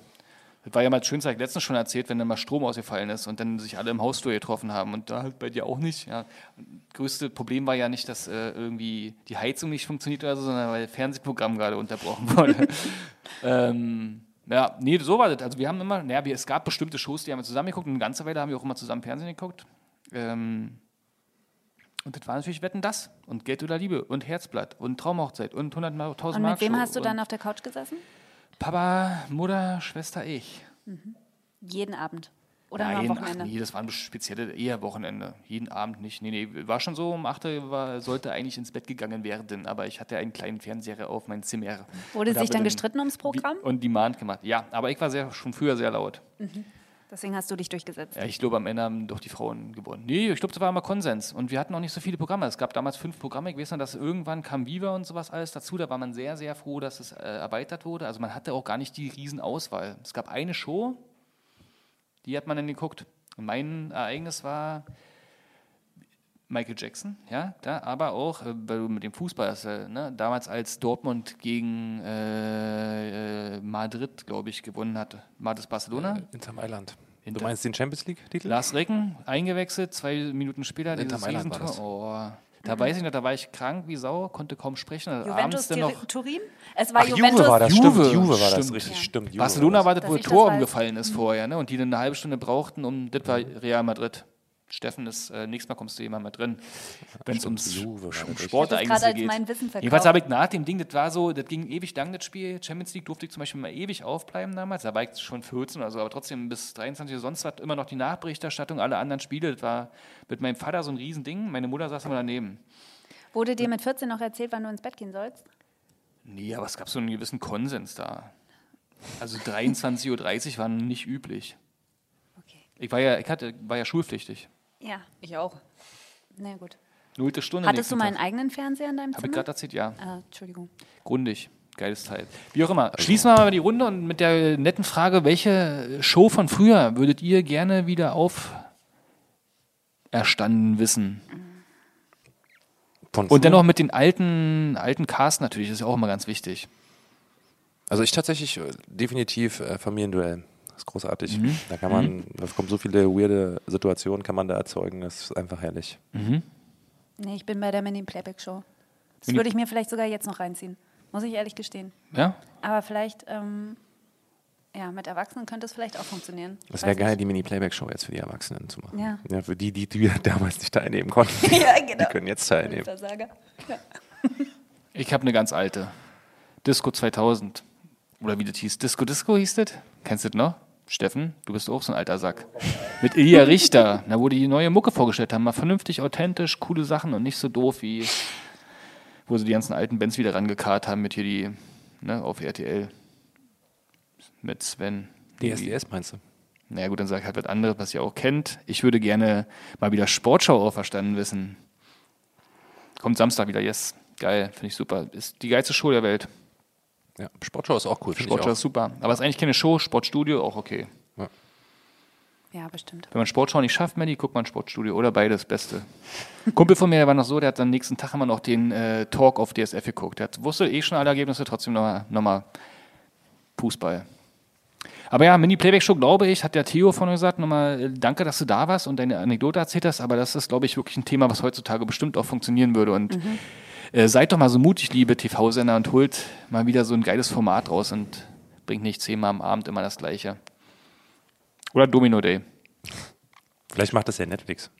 Das war ja mal das Schönste, hab ich letztens schon erzählt, wenn dann mal Strom ausgefallen ist und dann sich alle im Hausflur getroffen haben und da halt bei dir auch nicht. Ja. Das größte Problem war ja nicht, dass äh, irgendwie die Heizung nicht funktioniert oder so, sondern weil das Fernsehprogramm gerade unterbrochen wurde. <laughs> ähm, ja, nee, so war das. Also wir haben immer, naja, es gab bestimmte Shows, die haben wir zusammen geguckt und eine ganze Weile haben wir auch immer zusammen Fernsehen geguckt. Ähm, Und das war natürlich Wetten das und Geld oder Liebe und Herzblatt und Traumhochzeit und 100.000 Mark. Und mit wem hast du dann auf der Couch gesessen? Papa, Mutter, Schwester, ich. Jeden Abend. Oder nur am Nein, ach Wochenende? nee, das war ein spezielle eher Wochenende. Jeden Abend nicht. Nee, nee, war schon so, um 8 Uhr war, sollte eigentlich ins Bett gegangen werden, aber ich hatte einen kleinen Fernseher auf mein Zimmer. Wurde sich dann gestritten ums Programm? Und Demand gemacht. Ja, aber ich war sehr, schon früher sehr laut. Deswegen hast du dich durchgesetzt. Ja, ich glaube, am Ende haben doch die Frauen gewonnen. Nee, ich glaube, das war immer Konsens. Und wir hatten auch nicht so viele Programme. Es gab damals fünf Programme. Ich weiß noch, dass irgendwann kam Viva und sowas alles dazu. Da war man sehr, sehr froh, dass es äh, erweitert wurde. Also man hatte auch gar nicht die Riesenauswahl. Es gab eine Show, die hat man dann geguckt. Und mein Ereignis war Michael Jackson, ja, da, aber auch, äh, weil du mit dem Fußball, hast, äh, ne, damals als Dortmund gegen äh, äh, Madrid, glaube ich, gewonnen hat. War das Barcelona? Inter Mailand. Inter- Du meinst den Champions League-Titel? Lars Recken eingewechselt, zwei Minuten später Inter dieses Mailand war Riesentor. Oh, da weiß ich noch, da war ich krank wie Sau, konnte kaum sprechen. Also Juventus abends dann noch Turin? Es war Ach, Juventus. Juve war das, Juve, stimmt. Juve war das, stimmt. richtig, Ja. stimmt. Juve Barcelona war das, wo das das Tor umgefallen ist vorher, ne? Und die dann eine halbe Stunde brauchten, um das war Real Madrid. Steffen ist, äh, nächstes Mal kommst du jemand mit drin, wenn es ums war das um Sportereignisse geht. mein Wissen verkauft. Jedenfalls habe ich nach dem Ding, das war so, das ging ewig lang, das Spiel. Champions League durfte ich zum Beispiel mal ewig aufbleiben damals. Da war ich schon 14 oder so, aber trotzdem bis 23 oder sonst was immer noch die Nachberichterstattung, alle anderen Spiele. Das war mit meinem Vater so ein Riesending. Meine Mutter saß immer daneben. Wurde dir mit 14 noch erzählt, wann du ins Bett gehen sollst? Nee, aber es gab so einen gewissen Konsens da. Also 23.30 Uhr war nicht üblich. Okay. Ich war ja, ich hatte, war ja schulpflichtig. Ja, ich auch. Na gut. Nullte Stunde. Hattest du mal nächsten einen eigenen Fernseher in deinem Tag. Hab ich Zimmer? gerade erzählt, ja. Ah, Entschuldigung. Grundig. Geiles Teil. Wie auch immer. Schließen wir mal die Runde und mit der netten Frage, welche Show von früher würdet ihr gerne wieder auf erstanden wissen? Von Und dennoch mit den alten, alten Cast natürlich, ist ja auch immer ganz wichtig. Also ich tatsächlich äh, definitiv äh, Familienduell. Das ist großartig. Mhm. Da kann man, da kommen so viele weirde Situationen, kann man da erzeugen. Das ist einfach herrlich. Nee, ich bin bei der Mini-Playback-Show. Das Mini- würde ich mir vielleicht sogar jetzt noch reinziehen. Muss ich ehrlich gestehen. Ja? Aber vielleicht, ähm, ja, mit Erwachsenen könnte es vielleicht auch funktionieren. Das Weiß wäre geil, nicht. die Mini-Playback-Show jetzt für die Erwachsenen zu machen. Ja. für die, die, die damals nicht teilnehmen konnten. <laughs> ja, genau. Die können jetzt teilnehmen. Versager. <laughs> Ich habe eine ganz alte. Disco 2000. Oder wie das hieß. Disco Disco hieß das? Kennst du das noch? Steffen, du bist auch so ein alter Sack. Mit Ilja Richter, da wo die neue Mucke vorgestellt haben. Mal vernünftig, authentisch, coole Sachen und nicht so doof wie, wo sie die ganzen alten Bands wieder rangekarrt haben mit hier die, ne, auf RTL. Mit Sven. DSDS meinst du? Naja gut, dann sag ich halt was anderes, was ihr auch kennt. Ich würde gerne mal wieder Sportschau auferstanden wissen. Kommt Samstag wieder, yes. Geil, finde ich super. Ist die geilste Show der Welt. Ja, Sportshow ist auch cool. finde Sportschau ich ist super. Aber es ist eigentlich keine Show, Sportstudio auch okay. Ja, bestimmt. Wenn man Sportschau nicht schafft, Manny, guckt man Sportstudio oder beides, Beste. <laughs> Kumpel von mir, der war noch so, der hat am nächsten Tag immer noch den äh, Talk auf DSF geguckt. Der hat, wusste eh schon alle Ergebnisse, trotzdem nochmal noch mal Fußball. Aber ja, Mini-Playback-Show, glaube ich, hat der Theo von mir gesagt, nochmal äh, danke, dass du da warst und deine Anekdote erzählt hast, aber das ist, glaube ich, wirklich ein Thema, was heutzutage bestimmt auch funktionieren würde und äh, seid doch mal so mutig, liebe TV-Sender, und holt mal wieder so ein geiles Format raus und bringt nicht zehnmal am Abend immer das Gleiche. Oder Domino Day. Vielleicht macht das ja Netflix.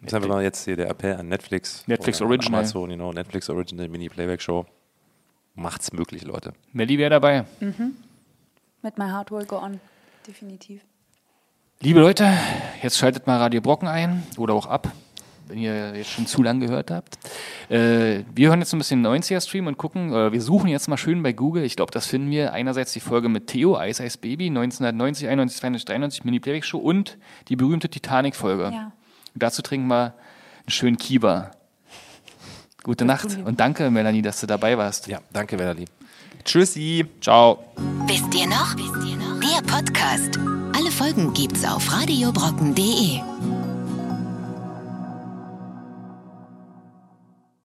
Das ist einfach mal jetzt hier der Appell an Netflix. Netflix Original. Amazon, genau, Netflix Original Mini-Playback-Show. Macht's möglich, Leute. Melli wäre dabei. Mit My Heart Will Go On. Definitiv. Liebe Leute, jetzt schaltet mal Radio Brocken ein oder auch ab, wenn ihr jetzt schon zu lang gehört habt. Äh, wir hören jetzt ein bisschen 90er-Stream und gucken, äh, wir suchen jetzt mal schön bei Google. Ich glaube, das finden wir. Einerseits die Folge mit Theo, Ice Ice Baby, 1990, 91, 92, 93, Mini-Playback-Show und die berühmte Titanic-Folge. Ja. Und dazu trinken wir einen schönen Kiba. Gute Nacht und danke, Melanie, dass du dabei warst. Ja, danke, Valerie. Tschüssi. Ciao. Wisst ihr noch? Wisst ihr noch? Der Podcast. Alle Folgen gibt's auf radiobrocken.de.